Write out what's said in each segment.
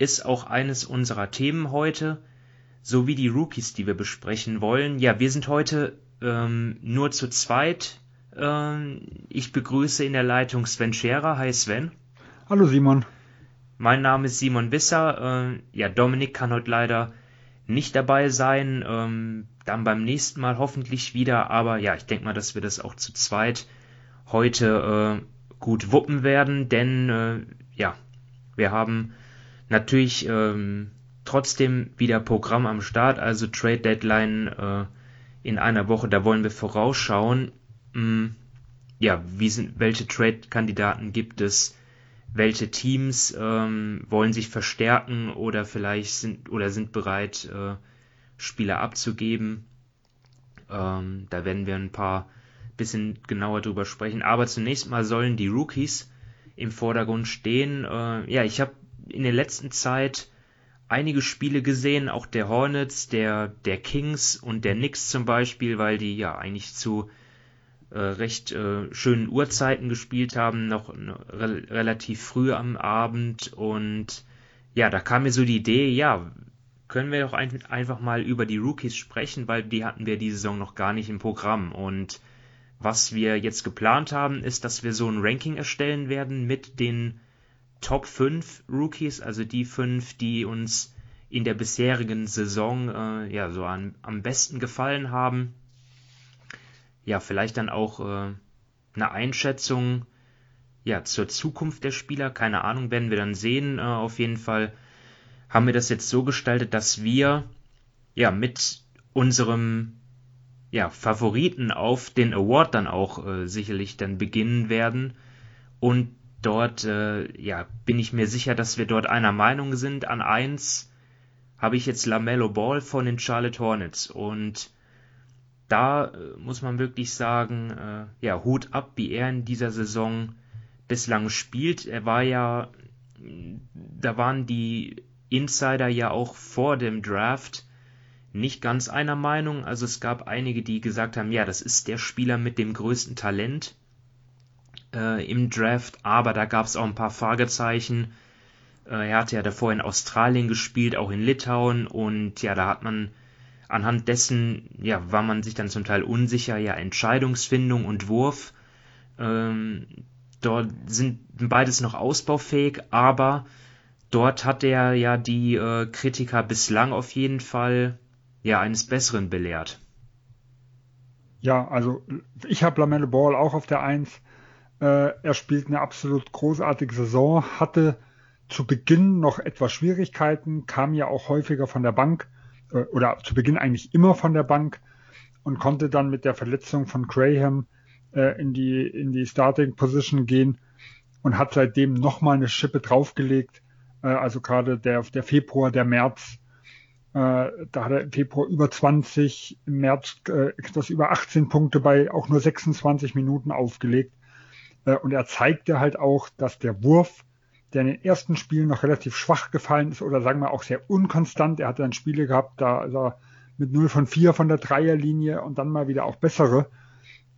ist auch eines unserer Themen heute, sowie die Rookies, die wir besprechen wollen. Ja, wir sind heute ähm, nur zu zweit. Ähm, ich begrüße in der Leitung Sven Scherer. Hi Sven. Hallo Simon. Mein Name ist Simon Wisser. Äh, ja, Dominik kann heute leider nicht dabei sein. Ähm, dann beim nächsten Mal hoffentlich wieder. Aber ja, ich denke mal, dass wir das auch zu zweit heute äh, gut wuppen werden, denn äh, ja, wir haben natürlich ähm, trotzdem wieder Programm am Start, also Trade Deadline äh, in einer Woche, da wollen wir vorausschauen. Hm, ja, wie sind, welche Trade-Kandidaten gibt es? Welche Teams ähm, wollen sich verstärken oder vielleicht sind oder sind bereit, äh, Spieler abzugeben? Ähm, da werden wir ein paar bisschen genauer drüber sprechen. Aber zunächst mal sollen die Rookies im Vordergrund stehen. Äh, ja, ich habe in der letzten Zeit einige Spiele gesehen, auch der Hornets, der, der Kings und der Knicks zum Beispiel, weil die ja eigentlich zu äh, recht äh, schönen Uhrzeiten gespielt haben, noch re relativ früh am Abend. Und ja, da kam mir so die Idee, ja, können wir doch ein einfach mal über die Rookies sprechen, weil die hatten wir diese Saison noch gar nicht im Programm. Und was wir jetzt geplant haben, ist, dass wir so ein Ranking erstellen werden mit den Top 5 Rookies, also die fünf, die uns in der bisherigen Saison äh, ja so an, am besten gefallen haben. Ja, vielleicht dann auch äh, eine Einschätzung ja zur Zukunft der Spieler, keine Ahnung, werden wir dann sehen. Äh, auf jeden Fall haben wir das jetzt so gestaltet, dass wir ja mit unserem ja, Favoriten auf den Award dann auch äh, sicherlich dann beginnen werden. Und dort, äh, ja, bin ich mir sicher, dass wir dort einer Meinung sind. An eins habe ich jetzt Lamello Ball von den Charlotte Hornets. Und da äh, muss man wirklich sagen, äh, ja, Hut ab, wie er in dieser Saison bislang spielt. Er war ja, da waren die Insider ja auch vor dem Draft nicht ganz einer Meinung. Also es gab einige, die gesagt haben, ja, das ist der Spieler mit dem größten Talent äh, im Draft, aber da gab es auch ein paar Fragezeichen. Äh, er hatte ja davor in Australien gespielt, auch in Litauen und ja, da hat man anhand dessen, ja, war man sich dann zum Teil unsicher, ja, Entscheidungsfindung und Wurf. Ähm, dort sind beides noch ausbaufähig, aber dort hat er ja die äh, Kritiker bislang auf jeden Fall ja eines Besseren belehrt. Ja, also ich habe Lamelle Ball auch auf der Eins. Äh, er spielt eine absolut großartige Saison, hatte zu Beginn noch etwas Schwierigkeiten, kam ja auch häufiger von der Bank äh, oder zu Beginn eigentlich immer von der Bank und konnte dann mit der Verletzung von Graham äh, in die in die Starting Position gehen und hat seitdem nochmal eine Schippe draufgelegt. Äh, also gerade der der Februar, der März äh, da hat er im Februar über 20, im März äh, etwas über 18 Punkte bei auch nur 26 Minuten aufgelegt. Äh, und er zeigte halt auch, dass der Wurf, der in den ersten Spielen noch relativ schwach gefallen ist oder sagen wir auch sehr unkonstant, er hatte dann Spiele gehabt, da ist er mit 0 von 4 von der Dreierlinie und dann mal wieder auch bessere,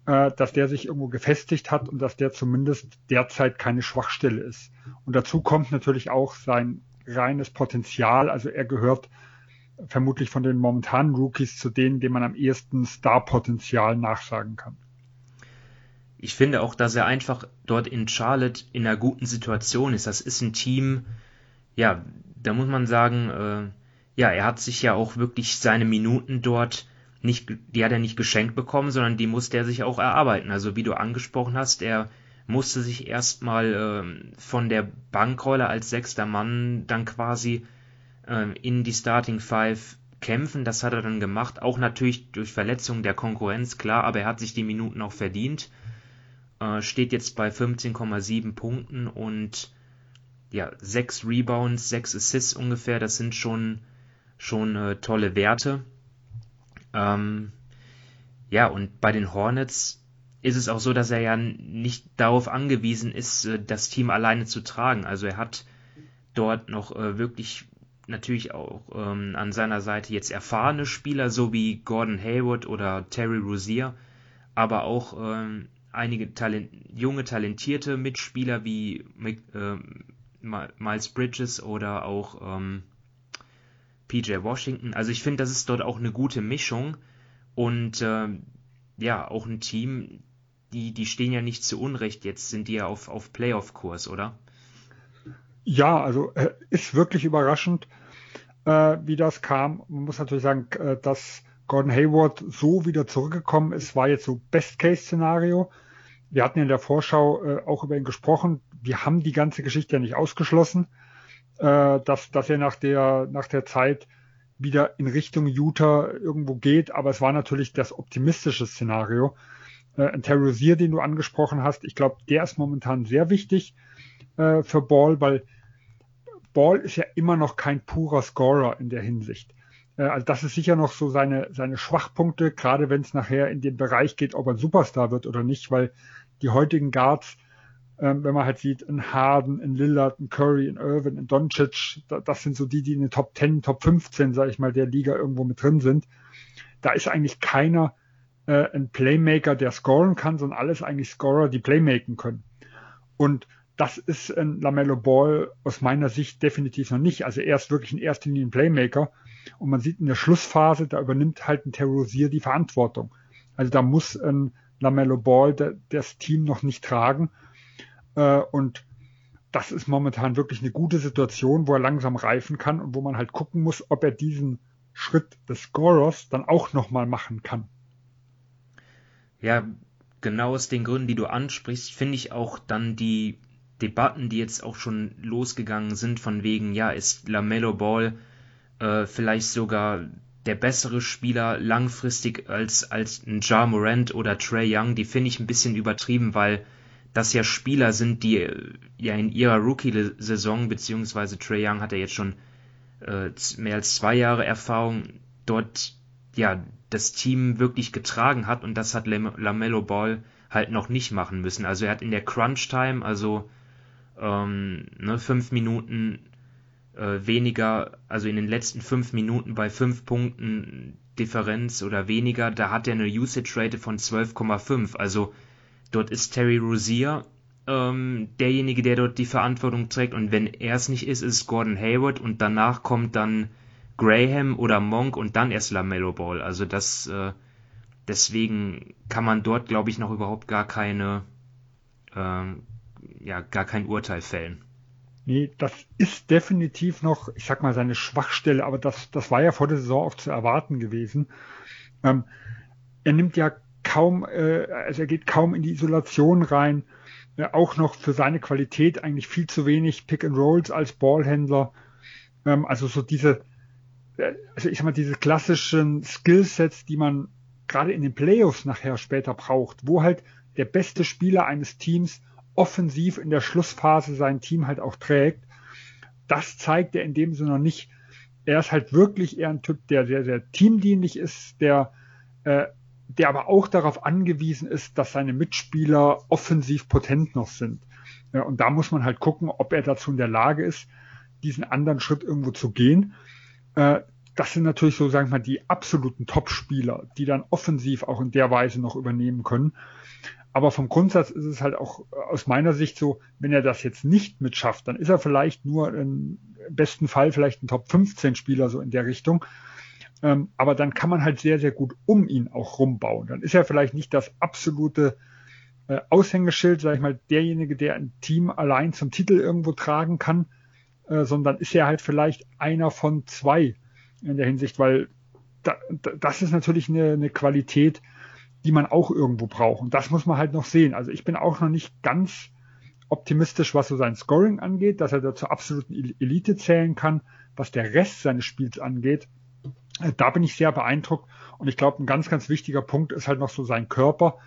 äh, dass der sich irgendwo gefestigt hat und dass der zumindest derzeit keine Schwachstelle ist. Und dazu kommt natürlich auch sein reines Potenzial, also er gehört vermutlich von den momentanen Rookies zu denen, denen man am ehesten Star-Potenzial nachsagen kann. Ich finde auch, dass er einfach dort in Charlotte in einer guten Situation ist. Das ist ein Team, ja, da muss man sagen, äh, ja, er hat sich ja auch wirklich seine Minuten dort nicht, die hat er nicht geschenkt bekommen, sondern die musste er sich auch erarbeiten. Also wie du angesprochen hast, er musste sich erstmal äh, von der Bankrolle als sechster Mann dann quasi äh, in die Starting Five kämpfen. Das hat er dann gemacht, auch natürlich durch Verletzungen der Konkurrenz, klar, aber er hat sich die Minuten auch verdient. Äh, steht jetzt bei 15,7 Punkten und ja, 6 Rebounds, 6 Assists ungefähr. Das sind schon schon äh, tolle Werte. Ähm, ja, und bei den Hornets ist es auch so, dass er ja nicht darauf angewiesen ist, äh, das Team alleine zu tragen. Also er hat dort noch äh, wirklich natürlich auch ähm, an seiner Seite jetzt erfahrene Spieler, so wie Gordon Hayward oder Terry Rozier, aber auch ähm, einige Talent junge, talentierte Mitspieler wie äh, Miles Bridges oder auch ähm, PJ Washington. Also ich finde, das ist dort auch eine gute Mischung und äh, ja, auch ein Team, die, die stehen ja nicht zu Unrecht, jetzt sind die ja auf, auf Playoff-Kurs, oder? Ja, also äh, ist wirklich überraschend, äh, wie das kam. Man muss natürlich sagen, äh, dass Gordon Hayward so wieder zurückgekommen ist, war jetzt so Best-Case-Szenario. Wir hatten in der Vorschau äh, auch über ihn gesprochen. Wir haben die ganze Geschichte ja nicht ausgeschlossen, äh, dass, dass er nach der, nach der Zeit wieder in Richtung Utah irgendwo geht. Aber es war natürlich das optimistische Szenario. Äh, Terry Rozier, den du angesprochen hast, ich glaube, der ist momentan sehr wichtig äh, für Ball, weil Ball ist ja immer noch kein purer Scorer in der Hinsicht. Äh, also das ist sicher noch so seine, seine Schwachpunkte, gerade wenn es nachher in den Bereich geht, ob er ein Superstar wird oder nicht, weil die heutigen Guards, äh, wenn man halt sieht, ein Harden, ein Lillard, ein Curry, ein Irvin, ein Doncic, da, das sind so die, die in den Top 10, Top 15, sage ich mal, der Liga irgendwo mit drin sind. Da ist eigentlich keiner äh, ein Playmaker, der scoren kann, sondern alles eigentlich Scorer, die Playmaken können. Und das ist ein Lamello Ball aus meiner Sicht definitiv noch nicht. Also er ist wirklich in erster Linie ein Playmaker. Und man sieht in der Schlussphase, da übernimmt halt ein Terrorisier die Verantwortung. Also da muss ein Lamello Ball das Team noch nicht tragen. Äh, und das ist momentan wirklich eine gute Situation, wo er langsam reifen kann und wo man halt gucken muss, ob er diesen Schritt des Scorers dann auch nochmal machen kann. Ja, genau aus den Gründen, die du ansprichst, finde ich auch dann die Debatten, die jetzt auch schon losgegangen sind, von wegen, ja, ist LaMelo Ball äh, vielleicht sogar der bessere Spieler langfristig als, als ein Ja Morant oder Trey Young, die finde ich ein bisschen übertrieben, weil das ja Spieler sind, die äh, ja in ihrer Rookie-Saison, beziehungsweise Trey Young hat ja jetzt schon äh, mehr als zwei Jahre Erfahrung, dort ja das Team wirklich getragen hat und das hat LaMelo Ball halt noch nicht machen müssen. Also er hat in der Crunch Time, also ähm, ne, fünf Minuten äh, weniger, also in den letzten fünf Minuten bei fünf Punkten Differenz oder weniger, da hat er eine Usage Rate von 12,5. Also dort ist Terry Rozier ähm, derjenige, der dort die Verantwortung trägt und wenn er es nicht ist, ist Gordon Hayward und danach kommt dann Graham oder Monk und dann erst LaMelo Ball. Also das, äh, deswegen kann man dort, glaube ich, noch überhaupt gar keine, äh, ja, gar kein Urteil fällen. Nee, das ist definitiv noch, ich sag mal, seine Schwachstelle, aber das, das war ja vor der Saison auch zu erwarten gewesen. Ähm, er nimmt ja kaum, äh, also er geht kaum in die Isolation rein, äh, auch noch für seine Qualität eigentlich viel zu wenig Pick and Rolls als Ballhändler. Ähm, also so diese, also ich sag mal, diese klassischen Skillsets, die man gerade in den Playoffs nachher später braucht, wo halt der beste Spieler eines Teams offensiv in der Schlussphase sein Team halt auch trägt, das zeigt er in dem Sinne noch nicht. Er ist halt wirklich eher ein Typ, der sehr, sehr teamdienlich ist, der, äh, der aber auch darauf angewiesen ist, dass seine Mitspieler offensiv potent noch sind. Ja, und da muss man halt gucken, ob er dazu in der Lage ist, diesen anderen Schritt irgendwo zu gehen. Äh, das sind natürlich so, sagen wir mal, die absoluten Top-Spieler, die dann offensiv auch in der Weise noch übernehmen können. Aber vom Grundsatz ist es halt auch aus meiner Sicht so, wenn er das jetzt nicht mitschafft, dann ist er vielleicht nur im besten Fall vielleicht ein Top 15 Spieler so in der Richtung. Ähm, aber dann kann man halt sehr, sehr gut um ihn auch rumbauen. Dann ist er vielleicht nicht das absolute äh, Aushängeschild, sag ich mal, derjenige, der ein Team allein zum Titel irgendwo tragen kann, äh, sondern ist er halt vielleicht einer von zwei in der Hinsicht, weil da, das ist natürlich eine, eine Qualität, die man auch irgendwo braucht. Und das muss man halt noch sehen. Also ich bin auch noch nicht ganz optimistisch, was so sein Scoring angeht, dass er da zur absoluten Elite zählen kann. Was der Rest seines Spiels angeht, äh, da bin ich sehr beeindruckt. Und ich glaube, ein ganz, ganz wichtiger Punkt ist halt noch so sein Körper.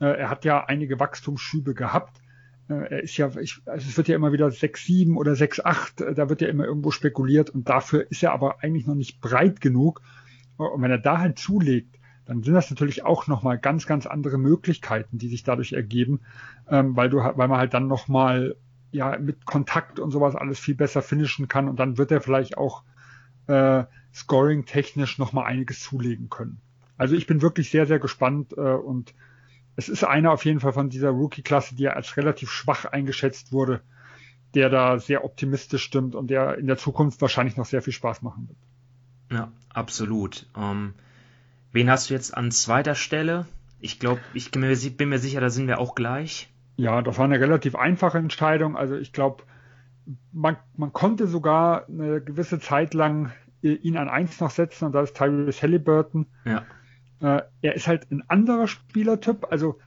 Äh, er hat ja einige Wachstumsschübe gehabt. Äh, er ist ja, ich, also es wird ja immer wieder 6-7 oder 6-8, äh, da wird ja immer irgendwo spekuliert und dafür ist er aber eigentlich noch nicht breit genug. Und wenn er da halt zulegt, dann sind das natürlich auch nochmal ganz, ganz andere Möglichkeiten, die sich dadurch ergeben, ähm, weil du, weil man halt dann nochmal ja mit Kontakt und sowas alles viel besser finishen kann und dann wird er vielleicht auch äh, scoring technisch nochmal einiges zulegen können. Also ich bin wirklich sehr, sehr gespannt äh, und es ist einer auf jeden Fall von dieser Rookie-Klasse, die ja als relativ schwach eingeschätzt wurde, der da sehr optimistisch stimmt und der in der Zukunft wahrscheinlich noch sehr viel Spaß machen wird. Ja, absolut. Ähm, wen hast du jetzt an zweiter Stelle? Ich glaube, ich bin mir, sicher, da sind wir auch gleich. Ja, das war eine relativ einfache Entscheidung. Also ich glaube, man, man konnte sogar eine gewisse Zeit lang ihn an eins noch setzen und da ist Tyrese Halliburton. Ja. Äh, er ist halt ein anderer Spielertyp. Also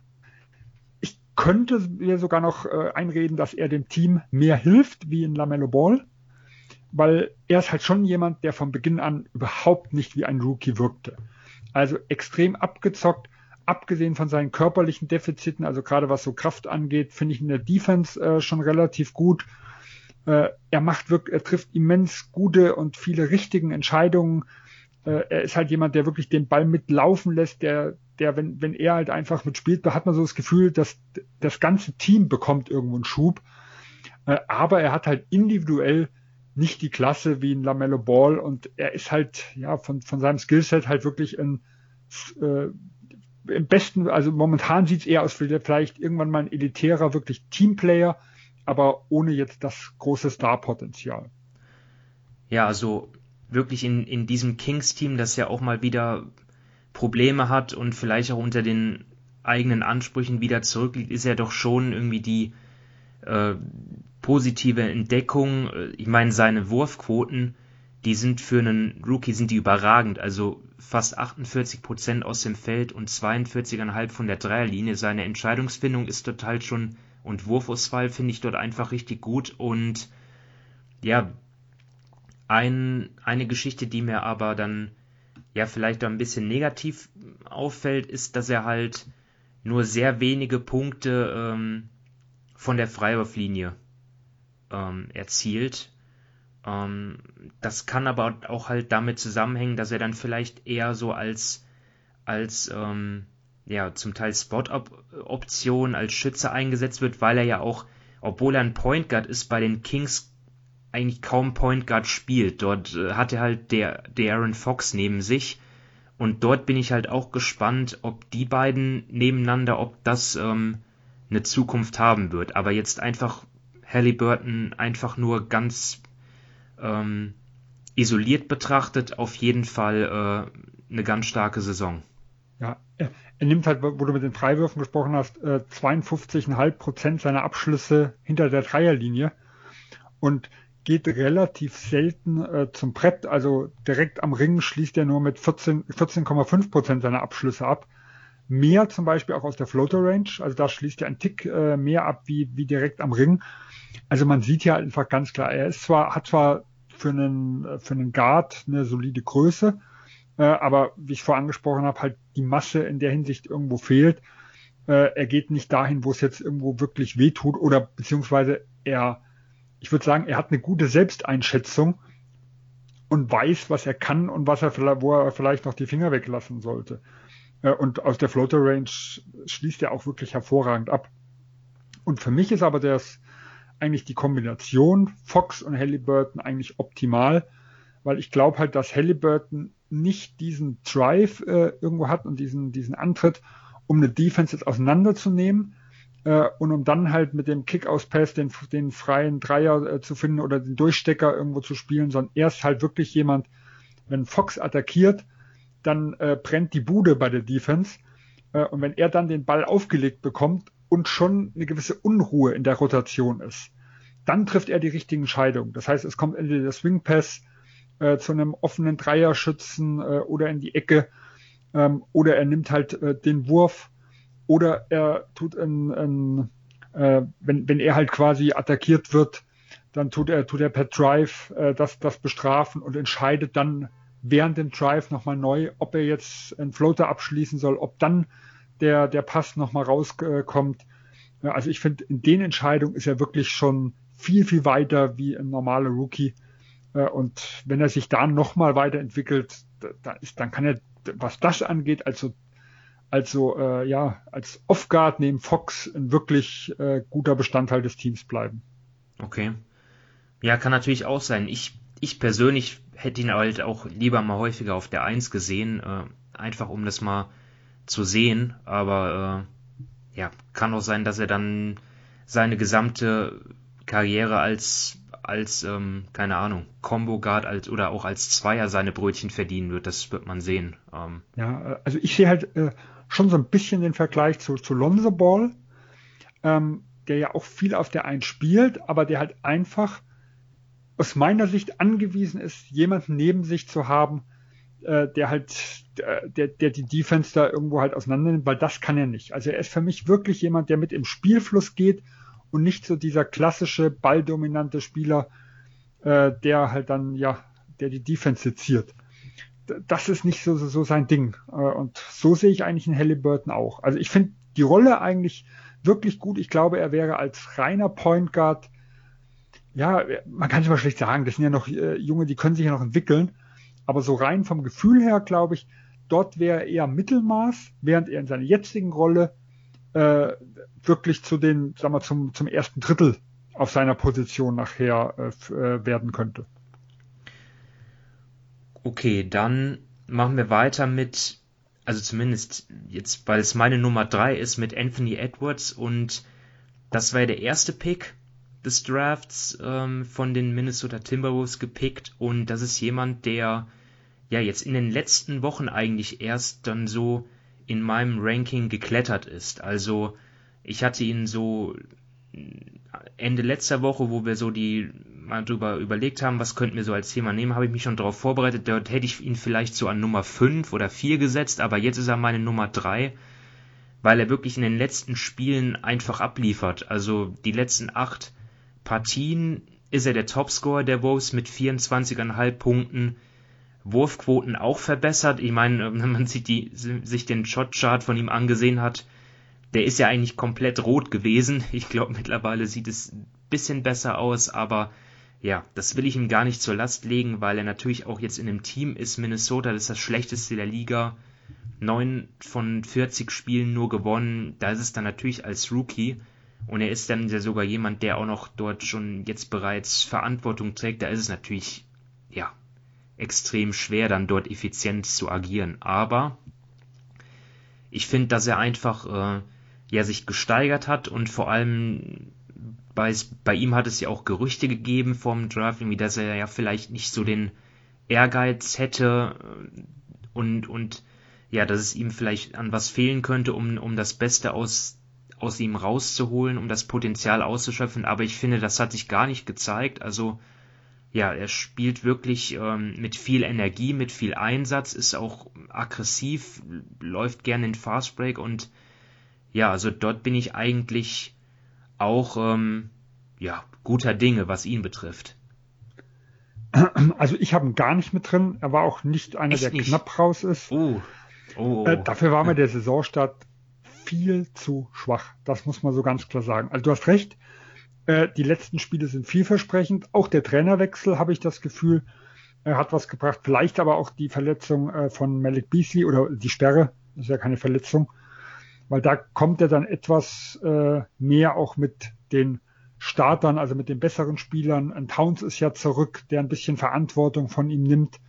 ich könnte mir sogar noch äh, einreden, dass er dem Team mehr hilft wie in Lamello Ball, weil er ist halt schon jemand, der von Beginn an überhaupt nicht wie ein Rookie wirkte. Also extrem abgezockt, abgesehen von seinen körperlichen Defiziten, also gerade was so Kraft angeht, finde ich in der Defense äh, schon relativ gut. Äh, er macht wirklich, er trifft immens gute und viele richtigen Entscheidungen. Äh, er ist halt jemand, der wirklich den Ball mitlaufen lässt, der, der, wenn, wenn er halt einfach mitspielt, da hat man so das Gefühl, dass das ganze Team bekommt irgendwo einen Schub. Äh, aber er hat halt individuell nicht die Klasse wie ein Lamello Ball und er ist halt, ja, von, von seinem Skillset halt wirklich ein, äh, im besten, also momentan sieht es eher aus wie vielleicht irgendwann mal ein elitärer, wirklich Teamplayer, aber ohne jetzt das große Star-Potenzial. Ja, also wirklich in, in diesem Kings-Team, das ja auch mal wieder Probleme hat und vielleicht auch unter den eigenen Ansprüchen wieder zurückliegt, ist ja doch schon irgendwie die äh, positive Entdeckung. Ich meine, seine Wurfquoten, die sind für einen Rookie sind die überragend. Also fast 48 Prozent aus dem Feld und 42,5 von der Dreierlinie. Seine Entscheidungsfindung ist total schon und Wurfauswahl finde ich dort einfach richtig gut und ja, ein, eine Geschichte, die mir aber dann ja vielleicht ein bisschen negativ auffällt, ist, dass er halt nur sehr wenige Punkte ähm, von der Freiwurflinie ähm, erzielt. Ähm, das kann aber auch halt damit zusammenhängen, dass er dann vielleicht eher so als als ähm, ja zum Teil Spot-Option als Schütze eingesetzt wird, weil er ja auch, obwohl er ein Point Guard ist, bei den Kings eigentlich kaum Point Guard spielt. Dort äh, hat er halt der, der Aaron Fox neben sich. Und dort bin ich halt auch gespannt, ob die beiden nebeneinander, ob das ähm, eine Zukunft haben wird. Aber jetzt einfach Halliburton einfach nur ganz ähm, isoliert betrachtet, auf jeden Fall äh, eine ganz starke Saison. Ja, er, nimmt halt, wo du mit den Freiwürfen gesprochen hast, äh, 52,5 Prozent seiner Abschlüsse hinter der Dreierlinie. Und geht relativ selten äh, zum Brett, also direkt am Ring schließt er nur mit 14,5 14, Prozent seiner Abschlüsse ab. Mehr zum Beispiel auch aus der Floater Range, also da schließt er ein Tick äh, mehr ab wie, wie direkt am Ring. Also man sieht ja einfach ganz klar, er ist zwar, hat zwar für einen, für einen Guard eine solide Größe, äh, aber wie ich vorher angesprochen habe, halt die Masse in der Hinsicht irgendwo fehlt. Äh, er geht nicht dahin, wo es jetzt irgendwo wirklich wehtut oder beziehungsweise er ich würde sagen, er hat eine gute Selbsteinschätzung und weiß, was er kann und was er wo er vielleicht noch die Finger weglassen sollte. Äh, und aus der Floater Range schließt er auch wirklich hervorragend ab. Und für mich ist aber das eigentlich die Kombination Fox und Halliburton eigentlich optimal, weil ich glaube halt, dass Halliburton nicht diesen Drive äh, irgendwo hat und diesen, diesen Antritt, um eine Defense jetzt auseinanderzunehmen, äh, und um dann halt mit dem Kick-Aus-Pass den, den freien Dreier äh, zu finden oder den Durchstecker irgendwo zu spielen, sondern er ist halt wirklich jemand, wenn Fox attackiert, dann äh, brennt die Bude bei der Defense. Äh, und wenn er dann den Ball aufgelegt bekommt und schon eine gewisse Unruhe in der Rotation ist, dann trifft er die richtigen Entscheidungen. Das heißt, es kommt entweder der Swing Pass äh, zu einem offenen Dreierschützen äh, oder in die Ecke ähm, oder er nimmt halt äh, den Wurf oder er tut ein, ein äh, wenn, wenn er halt quasi attackiert wird, dann tut er, tut er per Drive äh, das, das bestrafen und entscheidet dann während dem Drive nochmal neu, ob er jetzt einen Floater abschließen soll, ob dann der, der Pass nochmal rauskommt. Also ich finde, in den Entscheidungen ist er wirklich schon viel, viel weiter wie ein normaler Rookie. Äh, und wenn er sich da nochmal weiterentwickelt, da ist, dann kann er, was das angeht, also also äh, ja, als Off-Guard neben Fox ein wirklich äh, guter Bestandteil des Teams bleiben. Okay. Ja, kann natürlich auch sein. Ich, ich persönlich hätte ihn halt auch lieber mal häufiger auf der Eins gesehen, äh, einfach um das mal zu sehen. Aber äh, ja, kann auch sein, dass er dann seine gesamte Karriere als als ähm, keine Ahnung Combo Guard als oder auch als Zweier seine Brötchen verdienen wird. Das wird man sehen. Ähm, ja, also ich sehe halt äh, schon so ein bisschen den Vergleich zu, zu Lonzo Ball, ähm, der ja auch viel auf der Eins spielt, aber der halt einfach aus meiner Sicht angewiesen ist, jemanden neben sich zu haben, äh, der halt, äh, der, der die Defense da irgendwo halt auseinander nimmt, weil das kann er nicht. Also er ist für mich wirklich jemand, der mit im Spielfluss geht und nicht so dieser klassische balldominante Spieler, äh, der halt dann, ja, der die Defense seziert. Das ist nicht so, so, so sein Ding. Äh, und so sehe ich eigentlich einen Halliburton auch. Also ich finde die Rolle eigentlich wirklich gut. Ich glaube, er wäre als reiner Point Guard ja, man kann es mal schlecht sagen, das sind ja noch äh, Junge, die können sich ja noch entwickeln. Aber so rein vom Gefühl her, glaube ich, dort wäre er eher Mittelmaß, während er in seiner jetzigen Rolle äh, wirklich zu den, sagen wir, zum, zum ersten Drittel auf seiner Position nachher äh, äh, werden könnte. Okay, dann machen wir weiter mit, also zumindest jetzt, weil es meine Nummer drei ist, mit Anthony Edwards und das war ja der erste Pick des Drafts ähm, von den Minnesota Timberwolves gepickt und das ist jemand, der ja jetzt in den letzten Wochen eigentlich erst dann so in meinem Ranking geklettert ist. Also ich hatte ihn so Ende letzter Woche, wo wir so die mal drüber überlegt haben, was könnten wir so als Thema nehmen, habe ich mich schon darauf vorbereitet. Dort hätte ich ihn vielleicht so an Nummer 5 oder 4 gesetzt, aber jetzt ist er meine Nummer 3, weil er wirklich in den letzten Spielen einfach abliefert. Also die letzten 8 Partien ist er der Topscorer der Wolves mit 24,5 Punkten. Wurfquoten auch verbessert. Ich meine, wenn man sich, die, sich den Shotchart von ihm angesehen hat, der ist ja eigentlich komplett rot gewesen. Ich glaube, mittlerweile sieht es ein bisschen besser aus, aber ja, das will ich ihm gar nicht zur Last legen, weil er natürlich auch jetzt in einem Team ist. Minnesota, das ist das schlechteste der Liga. 9 von 40 Spielen nur gewonnen. Da ist es dann natürlich als Rookie und er ist dann ja sogar jemand, der auch noch dort schon jetzt bereits Verantwortung trägt. Da ist es natürlich, ja, extrem schwer, dann dort effizient zu agieren. Aber ich finde, dass er einfach, äh, ja, sich gesteigert hat und vor allem bei, bei ihm hat es ja auch Gerüchte gegeben vom Draft, irgendwie, dass er ja vielleicht nicht so den Ehrgeiz hätte äh, und, und ja, dass es ihm vielleicht an was fehlen könnte, um, um das Beste aus aus ihm rauszuholen, um das Potenzial auszuschöpfen, aber ich finde, das hat sich gar nicht gezeigt. Also ja, er spielt wirklich ähm, mit viel Energie, mit viel Einsatz, ist auch aggressiv, läuft gerne in Fastbreak und ja, also dort bin ich eigentlich auch ähm, ja, guter Dinge, was ihn betrifft. Also ich habe ihn gar nicht mit drin. Er war auch nicht einer, Echt der nicht? knapp raus ist. Oh. Oh. Äh, dafür war mir der Saisonstart viel zu schwach. Das muss man so ganz klar sagen. Also du hast recht, äh, die letzten Spiele sind vielversprechend. Auch der Trainerwechsel, habe ich das Gefühl, äh, hat was gebracht. Vielleicht aber auch die Verletzung äh, von Malik Beasley oder die Sperre, das ist ja keine Verletzung, weil da kommt er dann etwas äh, mehr auch mit den Startern, also mit den besseren Spielern. Ein Towns ist ja zurück, der ein bisschen Verantwortung von ihm nimmt.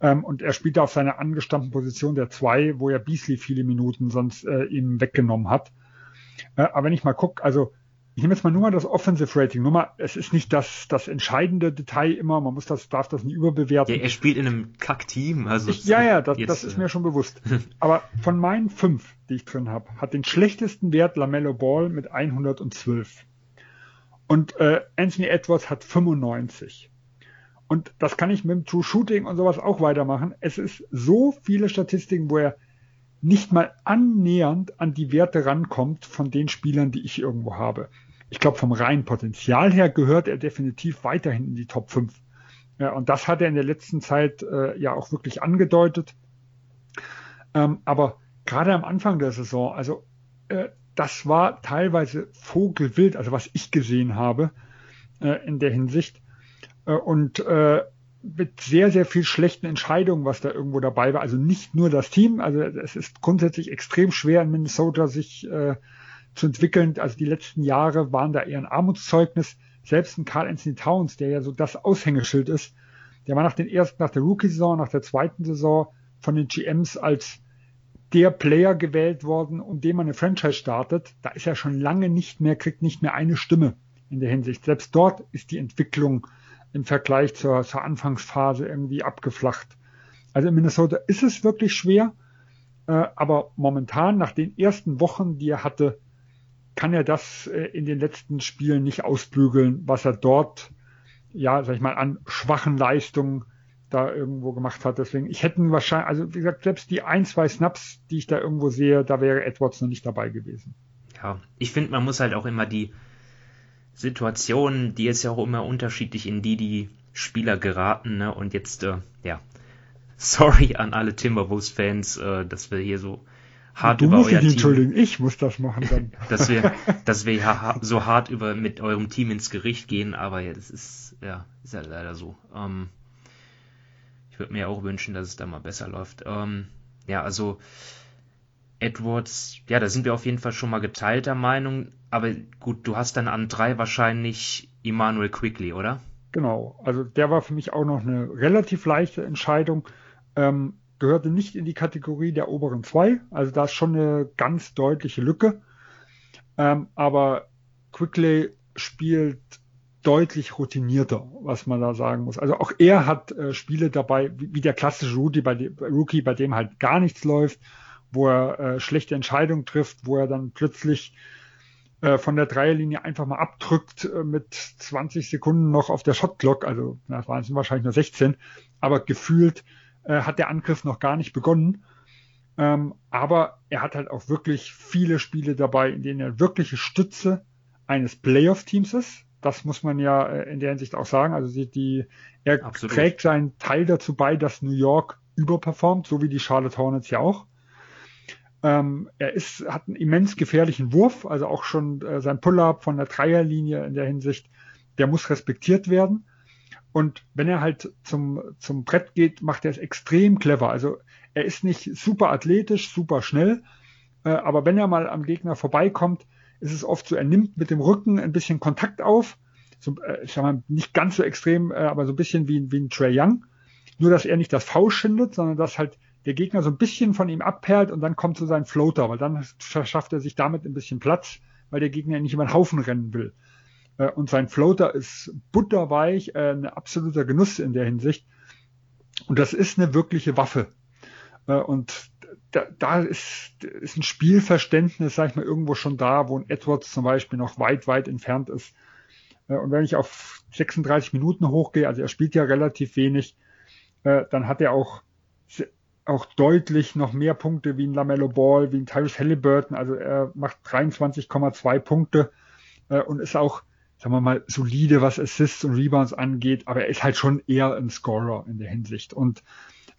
Ähm, und er spielte auf seiner angestammten Position der zwei, wo ja Beasley viele Minuten sonst äh, ihm weggenommen hat. Äh, aber wenn ich mal gucke, also ich nehme jetzt mal nur mal das Offensive Rating. Nur mal, es ist nicht das, das entscheidende Detail immer. Man muss das, darf das nie überbewerten. Ja, er spielt in einem Kack-Team. Also ich, ja, ja, das, jetzt, das ist mir schon bewusst. Aber von meinen fünf, die ich drin habe, hat den schlechtesten Wert Lamello Ball mit 112. Und äh, Anthony Edwards hat 95. Und das kann ich mit dem True Shooting und sowas auch weitermachen. Es ist so viele Statistiken, wo er nicht mal annähernd an die Werte rankommt von den Spielern, die ich irgendwo habe. Ich glaube, vom reinen Potenzial her gehört er definitiv weiterhin in die Top 5. Ja, und das hat er in der letzten Zeit äh, ja auch wirklich angedeutet. Ähm, aber gerade am Anfang der Saison, also äh, das war teilweise vogelwild, also was ich gesehen habe äh, in der Hinsicht. Äh, und äh, mit sehr, sehr viel schlechten Entscheidungen, was da irgendwo dabei war. Also nicht nur das Team, also es ist grundsätzlich extrem schwer in Minnesota sich äh, zu entwickeln. Also die letzten Jahre waren da eher ein Armutszeugnis. Selbst ein Carl Anthony Towns, der ja so das Aushängeschild ist, der war nach den ersten, nach der Rookie-Saison, nach der zweiten Saison von den GMs als der Player gewählt worden, um den man eine Franchise startet. Da ist er schon lange nicht mehr, kriegt nicht mehr eine Stimme in der Hinsicht. Selbst dort ist die Entwicklung im Vergleich zur, zur Anfangsphase irgendwie abgeflacht. Also in Minnesota ist es wirklich schwer, äh, aber momentan nach den ersten Wochen, die er hatte, kann er das äh, in den letzten Spielen nicht ausbügeln, was er dort, ja, sag ich mal, an schwachen Leistungen da irgendwo gemacht hat. Deswegen, ich hätte wahrscheinlich, also wie gesagt, selbst die ein, zwei Snaps, die ich da irgendwo sehe, da wäre Edwards noch nicht dabei gewesen. Ja, ich finde, man muss halt auch immer die Situationen, die ist ja auch immer unterschiedlich, in die die Spieler geraten. Ne? Und jetzt, äh, ja, sorry an alle Timberwolves-Fans, äh, dass wir hier so hart du über musst euer Team, entschuldigen, ich muss das machen dann. dass wir, dass wir ja so hart über mit eurem Team ins Gericht gehen. Aber ja, das ist ja, ist ja leider so. Ähm, ich würde mir auch wünschen, dass es da mal besser läuft. Ähm, ja, also Edwards, ja, da sind wir auf jeden Fall schon mal geteilter Meinung. Aber gut, du hast dann an drei wahrscheinlich Emmanuel Quickly, oder? Genau, also der war für mich auch noch eine relativ leichte Entscheidung. Ähm, gehörte nicht in die Kategorie der oberen zwei, also da ist schon eine ganz deutliche Lücke. Ähm, aber Quickly spielt deutlich routinierter, was man da sagen muss. Also auch er hat äh, Spiele dabei, wie, wie der klassische Rookie bei, dem, Rookie, bei dem halt gar nichts läuft, wo er äh, schlechte Entscheidungen trifft, wo er dann plötzlich äh, von der Dreierlinie einfach mal abdrückt äh, mit 20 Sekunden noch auf der Shotglock, also das waren es wahrscheinlich nur 16, aber gefühlt äh, hat der Angriff noch gar nicht begonnen. Ähm, aber er hat halt auch wirklich viele Spiele dabei, in denen er wirkliche Stütze eines Playoff-Teams ist. Das muss man ja in der Hinsicht auch sagen. Also die, die er Absolut. trägt seinen Teil dazu bei, dass New York überperformt, so wie die Charlotte Hornets ja auch. Ähm, er ist, hat einen immens gefährlichen Wurf, also auch schon äh, sein Pull-up von der Dreierlinie in der Hinsicht, der muss respektiert werden. Und wenn er halt zum, zum Brett geht, macht er es extrem clever. Also er ist nicht super athletisch, super schnell, äh, aber wenn er mal am Gegner vorbeikommt, ist es oft so, er nimmt mit dem Rücken ein bisschen Kontakt auf. So, äh, ich sag mal, nicht ganz so extrem, äh, aber so ein bisschen wie, wie ein Trey Young. Nur, dass er nicht das V schindet, sondern dass halt der Gegner so ein bisschen von ihm abperlt und dann kommt so sein Floater, weil dann verschafft er sich damit ein bisschen Platz, weil der Gegner nicht über den Haufen rennen will. Äh, und sein Floater ist butterweich, äh, ein absoluter Genuss in der Hinsicht. Und das ist eine wirkliche Waffe. Äh, und da, da ist, ist ein Spielverständnis, sag ich mal, irgendwo schon da, wo ein Edwards zum Beispiel noch weit, weit entfernt ist. Und wenn ich auf 36 Minuten hochgehe, also er spielt ja relativ wenig, dann hat er auch auch deutlich noch mehr Punkte wie ein Lamello Ball, wie ein Tyrus Halliburton. Also er macht 23,2 Punkte äh, und ist auch, sagen wir mal, solide, was Assists und Rebounds angeht, aber er ist halt schon eher ein Scorer in der Hinsicht. Und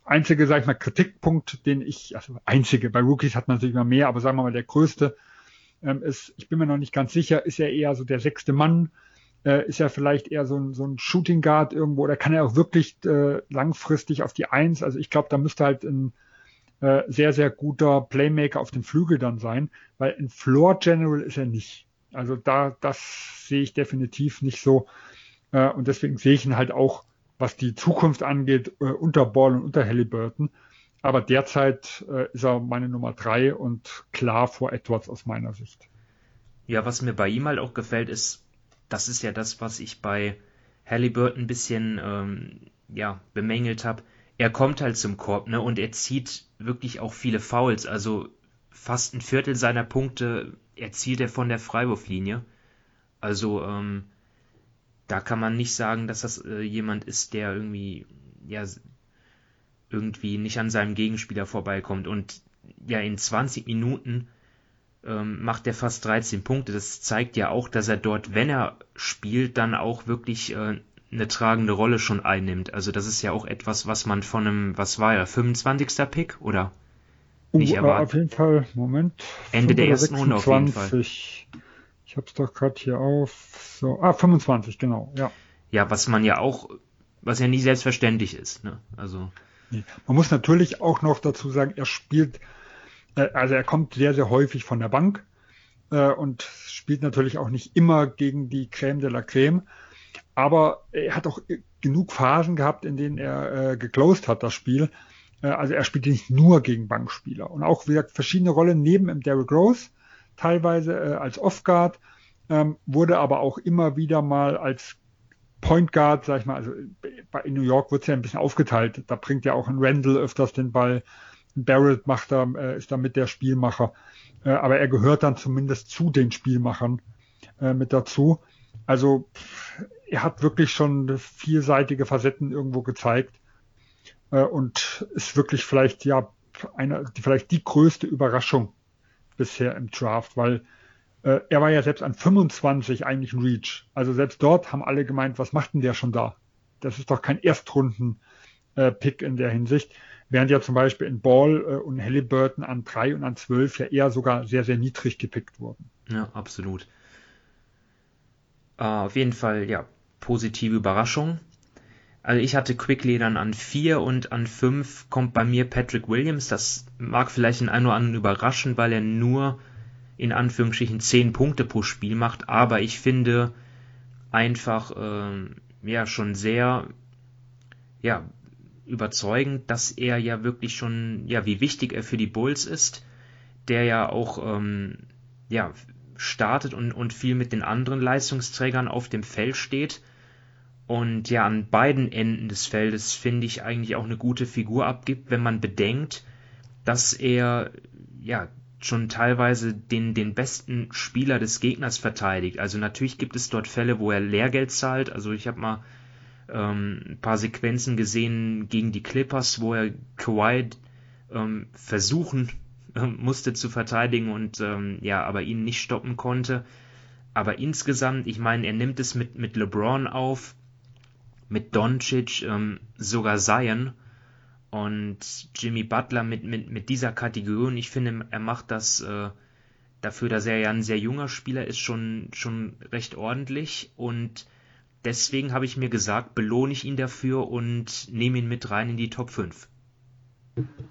einzige, sag ich mal, Kritikpunkt, den ich, also einzige, bei Rookies hat man natürlich immer mehr, aber sagen wir mal, der größte ähm, ist, ich bin mir noch nicht ganz sicher, ist er eher so der sechste Mann, äh, ist er vielleicht eher so ein, so ein Shooting Guard irgendwo oder kann er auch wirklich äh, langfristig auf die Eins? Also ich glaube, da müsste halt ein äh, sehr, sehr guter Playmaker auf dem Flügel dann sein, weil ein Floor General ist er nicht. Also da, das sehe ich definitiv nicht so. Äh, und deswegen sehe ich ihn halt auch, was die Zukunft angeht, äh, unter Ball und unter Halliburton. Aber derzeit äh, ist er meine Nummer drei und klar vor Edwards aus meiner Sicht. Ja, was mir bei ihm halt auch gefällt, ist, das ist ja das, was ich bei Halliburton ein bisschen ähm, ja, bemängelt habe. Er kommt halt zum Korb, ne, und er zieht wirklich auch viele Fouls. Also fast ein Viertel seiner Punkte erzielt er von der Freiwurflinie. Also ähm, da kann man nicht sagen, dass das äh, jemand ist, der irgendwie ja irgendwie nicht an seinem Gegenspieler vorbeikommt. Und ja, in 20 Minuten ähm, macht er fast 13 Punkte. Das zeigt ja auch, dass er dort, wenn er spielt, dann auch wirklich äh, eine tragende Rolle schon einnimmt. Also das ist ja auch etwas, was man von einem, was war er, 25. Pick oder? nicht uh. Auf jeden Fall, Moment. Ende der 5 oder ersten Runde auf jeden Fall. 26. Ich hab's doch gerade hier auf. So, ah, 25, genau, ja. Ja, was man ja auch, was ja nicht selbstverständlich ist. Ne? Also. Man muss natürlich auch noch dazu sagen, er spielt, also er kommt sehr, sehr häufig von der Bank äh, und spielt natürlich auch nicht immer gegen die Crème de la Crème. Aber er hat auch äh, genug Phasen gehabt, in denen er äh, geclosed hat, das Spiel. Äh, also er spielt nicht nur gegen Bankspieler. Und auch, wie gesagt, verschiedene Rollen neben im Derrick Rose, teilweise äh, als Off-Guard, ähm, wurde aber auch immer wieder mal als Point Guard, sag ich mal, also bei, in New York wird es ja ein bisschen aufgeteilt. Da bringt ja auch ein Randall öfters den Ball. Barrett macht da, äh, ist da mit der Spielmacher. Äh, aber er gehört dann zumindest zu den Spielmachern äh, mit dazu. Also er hat wirklich schon vielseitige Facetten irgendwo gezeigt äh, und ist wirklich vielleicht ja eine, vielleicht die größte Überraschung bisher im Draft, weil er war ja selbst an 25 eigentlich ein Reach. Also selbst dort haben alle gemeint, was macht denn der schon da? Das ist doch kein Erstrunden-Pick in der Hinsicht. Während ja zum Beispiel in Ball äh, und Halliburton an 3 und an 12 ja eher sogar sehr, sehr niedrig gepickt wurden. Ja, absolut. Äh, auf jeden Fall, ja, positive Überraschung. Also ich hatte Quickly dann an 4 und an 5 kommt bei mir Patrick Williams. Das mag vielleicht den einen oder anderen überraschen, weil er nur in Anführungsstrichen 10 Punkte pro Spiel macht, aber ich finde einfach ähm, ja schon sehr ja überzeugend, dass er ja wirklich schon ja wie wichtig er für die Bulls ist, der ja auch ähm, ja startet und, und viel mit den anderen Leistungsträgern auf dem Feld steht. Und ja, an beiden Enden des Feldes finde ich eigentlich auch eine gute Figur abgibt, wenn man bedenkt, dass er ja schon teilweise den, den besten Spieler des Gegners verteidigt. Also natürlich gibt es dort Fälle, wo er Lehrgeld zahlt. Also ich habe mal ähm, ein paar Sequenzen gesehen gegen die Clippers, wo er Kawhi ähm, versuchen ähm, musste zu verteidigen und ähm, ja, aber ihn nicht stoppen konnte. Aber insgesamt, ich meine, er nimmt es mit, mit LeBron auf, mit Doncic, ähm, sogar Zion und Jimmy Butler mit, mit, mit dieser Kategorie. Und ich finde, er macht das äh, dafür, dass er ja ein sehr junger Spieler ist, schon, schon recht ordentlich. Und deswegen habe ich mir gesagt, belohne ich ihn dafür und nehme ihn mit rein in die Top 5.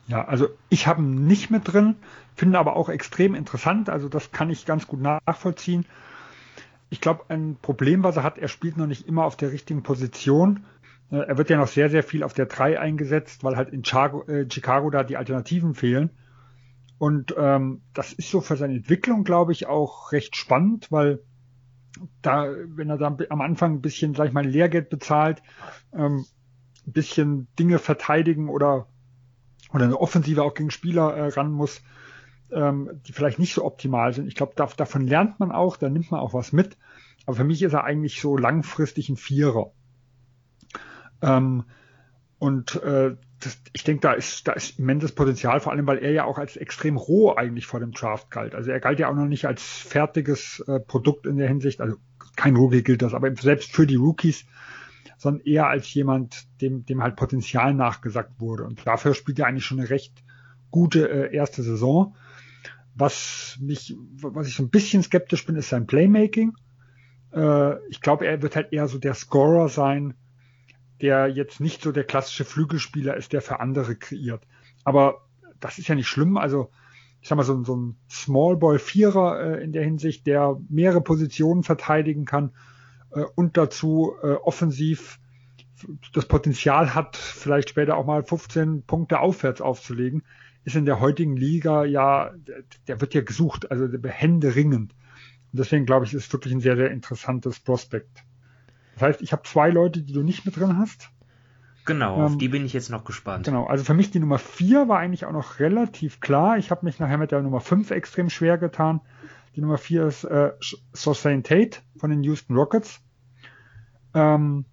Ja, also ich habe ihn nicht mit drin, finde aber auch extrem interessant. Also das kann ich ganz gut nachvollziehen. Ich glaube, ein Problem, was er hat, er spielt noch nicht immer auf der richtigen Position. Äh, Er wird ja noch sehr, sehr viel auf der 3 eingesetzt, weil halt in Chicago, äh, Chicago da die Alternativen fehlen. Und ähm, das ist so für seine Entwicklung, glaube ich, auch recht spannend, weil da, wenn er da am Anfang ein bisschen, sag ich mal, Lehrgeld bezahlt, ähm, ein bisschen Dinge verteidigen oder, oder eine Offensive auch gegen Spieler äh, ran muss, ähm, die vielleicht nicht so optimal sind. Ich glaube, da, davon lernt man auch, da nimmt man auch was mit. Aber für mich ist er eigentlich so langfristig ein Vierer. Ähm, und äh, das, ich denke, da ist, da ist immenses Potenzial, vor allem weil er ja auch als extrem roh eigentlich vor dem Draft galt. Also er galt ja auch noch nicht als fertiges äh, Produkt in der Hinsicht, also kein Rookie gilt das, aber selbst für die Rookies, sondern eher als jemand, dem, dem halt Potenzial nachgesagt wurde. Und dafür spielt er eigentlich schon eine recht gute äh, erste Saison. Was mich, was ich so ein bisschen skeptisch bin, ist sein Playmaking. Äh, ich glaube, er wird halt eher so der Scorer sein, der jetzt nicht so der klassische Flügelspieler ist, der für andere kreiert. Aber das ist ja nicht schlimm. Also ich sag mal, so, so ein Small Ball Vierer äh, in der Hinsicht, der mehrere Positionen verteidigen kann äh, und dazu äh, offensiv das Potenzial hat, vielleicht später auch mal 15 Punkte aufwärts aufzulegen, ist in der heutigen Liga ja, der, der wird ja gesucht, also der Hände ringend. Und deswegen glaube ich, ist wirklich ein sehr, sehr interessantes Prospekt. Das heißt, ich habe zwei Leute, die du nicht mit drin hast. Genau, auf die bin ich jetzt noch gespannt. Genau, also für mich die Nummer 4 war eigentlich auch noch relativ klar. Ich habe mich nachher mit der Nummer 5 extrem schwer getan. Die Nummer 4 ist äh, Sausain Tate von den Houston Rockets. Ähm,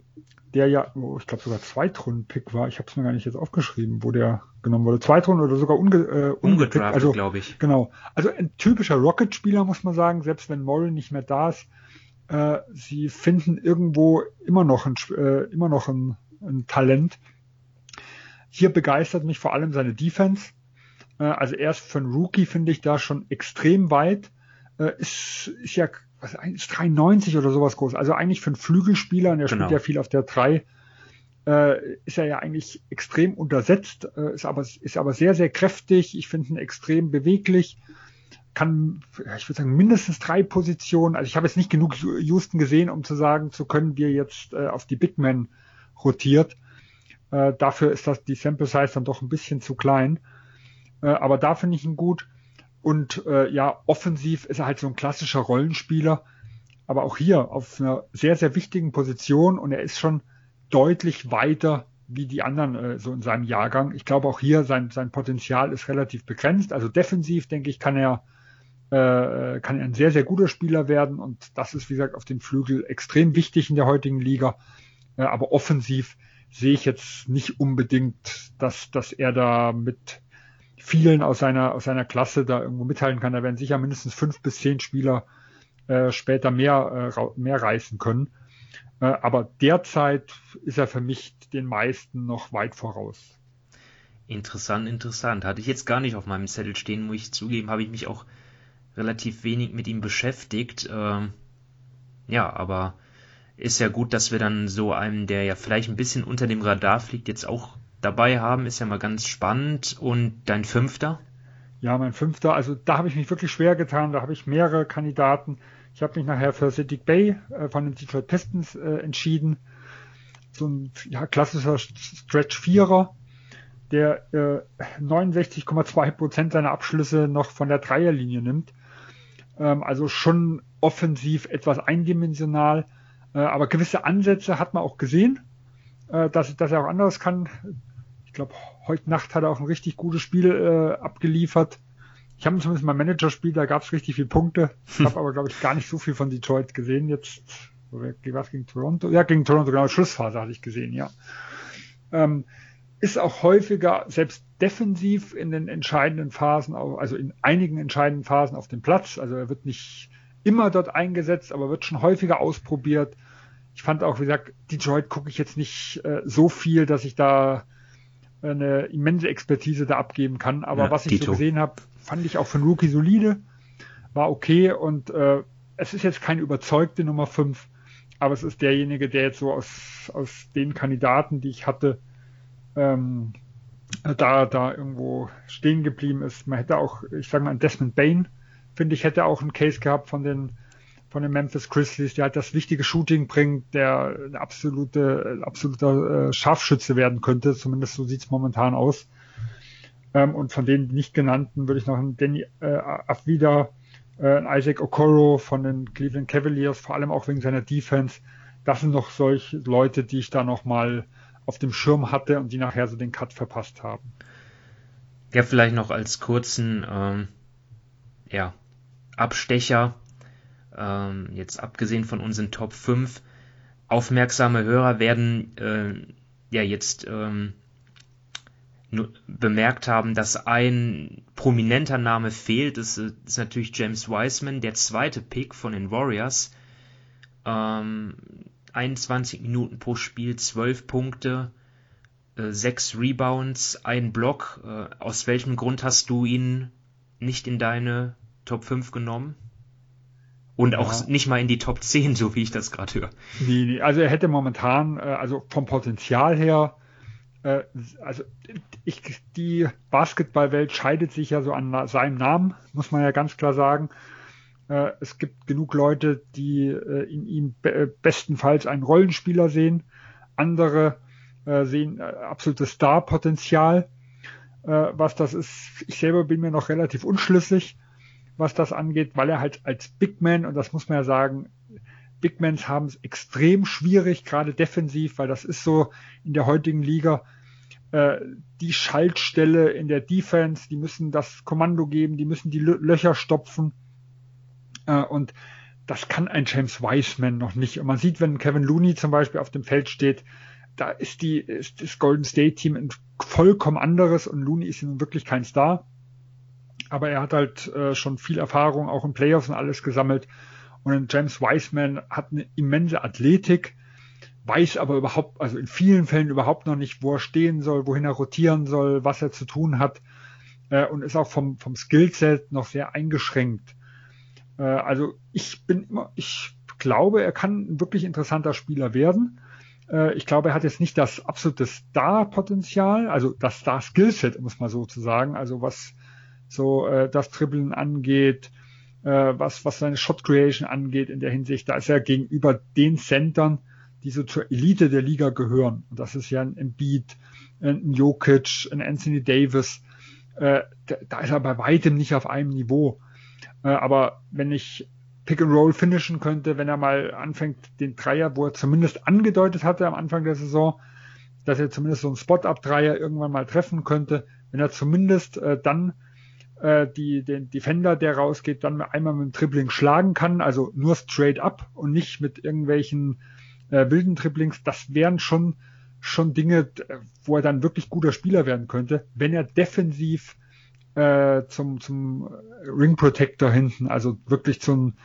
der ja, oh, ich glaube sogar Zweitrunden-Pick war. Ich habe es mir gar nicht jetzt aufgeschrieben, wo der genommen wurde. Zweitrunden oder sogar unge äh, ungedraftet, also, glaube ich. Genau. Also ein typischer Rocket-Spieler, muss man sagen, selbst wenn Morrill nicht mehr da ist. Äh, sie finden irgendwo immer noch ein, äh, immer noch ein, ein Talent. Hier begeistert mich vor allem seine Defense. Äh, also erst für einen Rookie finde ich da schon extrem weit. Äh, ist, ist ja was, ist 93 oder sowas groß. Also eigentlich für einen Flügelspieler, und er genau. spielt ja viel auf der 3, äh, ist er ja eigentlich extrem untersetzt, äh, ist, aber, ist aber sehr, sehr kräftig. Ich finde ihn extrem beweglich. Kann, ich würde sagen, mindestens drei Positionen. Also ich habe jetzt nicht genug Houston gesehen, um zu sagen zu können, wir jetzt äh, auf die Big Men rotiert. Äh, dafür ist das die Sample Size dann doch ein bisschen zu klein. Äh, aber da finde ich ihn gut. Und äh, ja, offensiv ist er halt so ein klassischer Rollenspieler, aber auch hier auf einer sehr, sehr wichtigen Position und er ist schon deutlich weiter wie die anderen äh, so in seinem Jahrgang. Ich glaube auch hier sein, sein Potenzial ist relativ begrenzt. Also defensiv, denke ich, kann er, äh, kann er ein sehr, sehr guter Spieler werden und das ist, wie gesagt, auf dem Flügel extrem wichtig in der heutigen Liga. Äh, aber offensiv sehe ich jetzt nicht unbedingt, dass, dass er da mit vielen aus seiner, aus seiner Klasse da irgendwo mithalten kann. Da werden sicher mindestens fünf bis zehn Spieler äh, später mehr, äh, mehr reißen können. Äh, aber derzeit ist er für mich den meisten noch weit voraus. Interessant, interessant. Hatte ich jetzt gar nicht auf meinem Zettel stehen, muss ich zugeben, habe ich mich auch relativ wenig mit ihm beschäftigt. Ähm, ja, aber ist ja gut, dass wir dann so einen, der ja vielleicht ein bisschen unter dem Radar fliegt, jetzt auch dabei haben, ist ja mal ganz spannend. Und dein fünfter? Ja, mein fünfter, also da habe ich mich wirklich schwer getan, da habe ich mehrere Kandidaten. Ich habe mich nachher für Cedric Bay äh, von den Detroit Pistons äh, entschieden. So ein ja, klassischer Stretch-Vierer, der äh, 69,2 Prozent seiner Abschlüsse noch von der Dreierlinie nimmt. Ähm, also schon offensiv etwas eindimensional, äh, aber gewisse Ansätze hat man auch gesehen, äh, dass, dass er auch anderes kann ich glaube, heute Nacht hat er auch ein richtig gutes Spiel äh, abgeliefert. Ich habe zumindest mein Managerspiel, da gab es richtig viele Punkte. Ich habe aber, glaube ich, gar nicht so viel von Detroit gesehen jetzt. Was gegen Toronto? Ja, gegen Toronto, genau, Schlussphase hatte ich gesehen, ja. Ähm, ist auch häufiger, selbst defensiv in den entscheidenden Phasen, also in einigen entscheidenden Phasen auf dem Platz. Also er wird nicht immer dort eingesetzt, aber wird schon häufiger ausprobiert. Ich fand auch, wie gesagt, Detroit gucke ich jetzt nicht äh, so viel, dass ich da eine immense Expertise da abgeben kann. Aber ja, was ich Dito. so gesehen habe, fand ich auch für einen Rookie solide, war okay und äh, es ist jetzt keine überzeugte Nummer 5, aber es ist derjenige, der jetzt so aus, aus den Kandidaten, die ich hatte, ähm, da, da irgendwo stehen geblieben ist. Man hätte auch, ich sage mal, Desmond Bain, finde ich, hätte auch einen Case gehabt von den von den Memphis Grizzlies, der halt das wichtige Shooting bringt, der ein absolute, absoluter äh, Scharfschütze werden könnte, zumindest so sieht's momentan aus. Ähm, und von den nicht genannten würde ich noch einen Danny äh, Afwida, äh, einen Isaac Okoro von den Cleveland Cavaliers, vor allem auch wegen seiner Defense. Das sind noch solche Leute, die ich da noch mal auf dem Schirm hatte und die nachher so den Cut verpasst haben. Ja, vielleicht noch als kurzen ähm, ja, Abstecher ähm, jetzt abgesehen von unseren Top 5, aufmerksame Hörer werden äh, ja jetzt ähm, bemerkt haben, dass ein prominenter Name fehlt. Das ist natürlich James Wiseman, der zweite Pick von den Warriors. Ähm, 21 Minuten pro Spiel, 12 Punkte, äh, 6 Rebounds, ein Block. Äh, aus welchem Grund hast du ihn nicht in deine Top 5 genommen? Und auch ja. nicht mal in die Top 10, so wie ich das gerade höre. Nee, nee, also er hätte momentan, äh, also vom Potenzial her, äh, also ich, die Basketballwelt scheidet sich ja so an seinem Namen, muss man ja ganz klar sagen. Äh, es gibt genug Leute, die in ihm bestenfalls einen Rollenspieler sehen. Andere sehen absolutes Star-Potenzial. Was das ist, ich selber bin mir noch relativ unschlüssig was das angeht, weil er halt als Big Man, und das muss man ja sagen, Big Mans haben es extrem schwierig, gerade defensiv, weil das ist so in der heutigen Liga äh, die Schaltstelle in der Defense, die müssen das Kommando geben, die müssen die Löcher stopfen. Äh, und das kann ein James Wiseman noch nicht. Und man sieht, wenn Kevin Looney zum Beispiel auf dem Feld steht, da ist die, ist das Golden State Team ein vollkommen anderes und Looney ist nun wirklich kein Star aber er hat halt äh, schon viel Erfahrung auch in Playoffs und alles gesammelt. Und James Wiseman hat eine immense Athletik, weiß aber überhaupt, also in vielen Fällen überhaupt noch nicht, wo er stehen soll, wohin er rotieren soll, was er zu tun hat. äh, und ist auch vom, vom Skillset noch sehr eingeschränkt. Äh, also ich bin immer, ich glaube, er kann ein wirklich interessanter Spieler werden. Äh, ich glaube, er hat jetzt nicht das absolute Star-Potenzial, also das Star-Skillset, um es mal so zu sagen, also was so äh, das Dribbeln angeht, äh, was, was seine Shot Creation angeht in der Hinsicht, da ist er gegenüber den Centern, die so zur Elite der Liga gehören. Und das ist ja ein Embiid, ein Jokic, ein Anthony Davis. Äh, da, da ist er bei weitem nicht auf einem Niveau. Äh, aber wenn ich Pick and Roll finishen könnte, wenn er mal anfängt, den Dreier, wo er zumindest angedeutet hatte am Anfang der Saison, dass er zumindest so einen Spot-Up-Dreier irgendwann mal treffen könnte, wenn er zumindest äh, dann äh, die, den Defender, der rausgeht, dann einmal mit dem Dribbling schlagen kann, also nur straight up und nicht mit irgendwelchen äh, wilden Dribblings, das wären schon, schon Dinge, wo er dann wirklich guter Spieler werden könnte, wenn er defensiv äh, zum, zum Ring Protector hinten, also wirklich zum,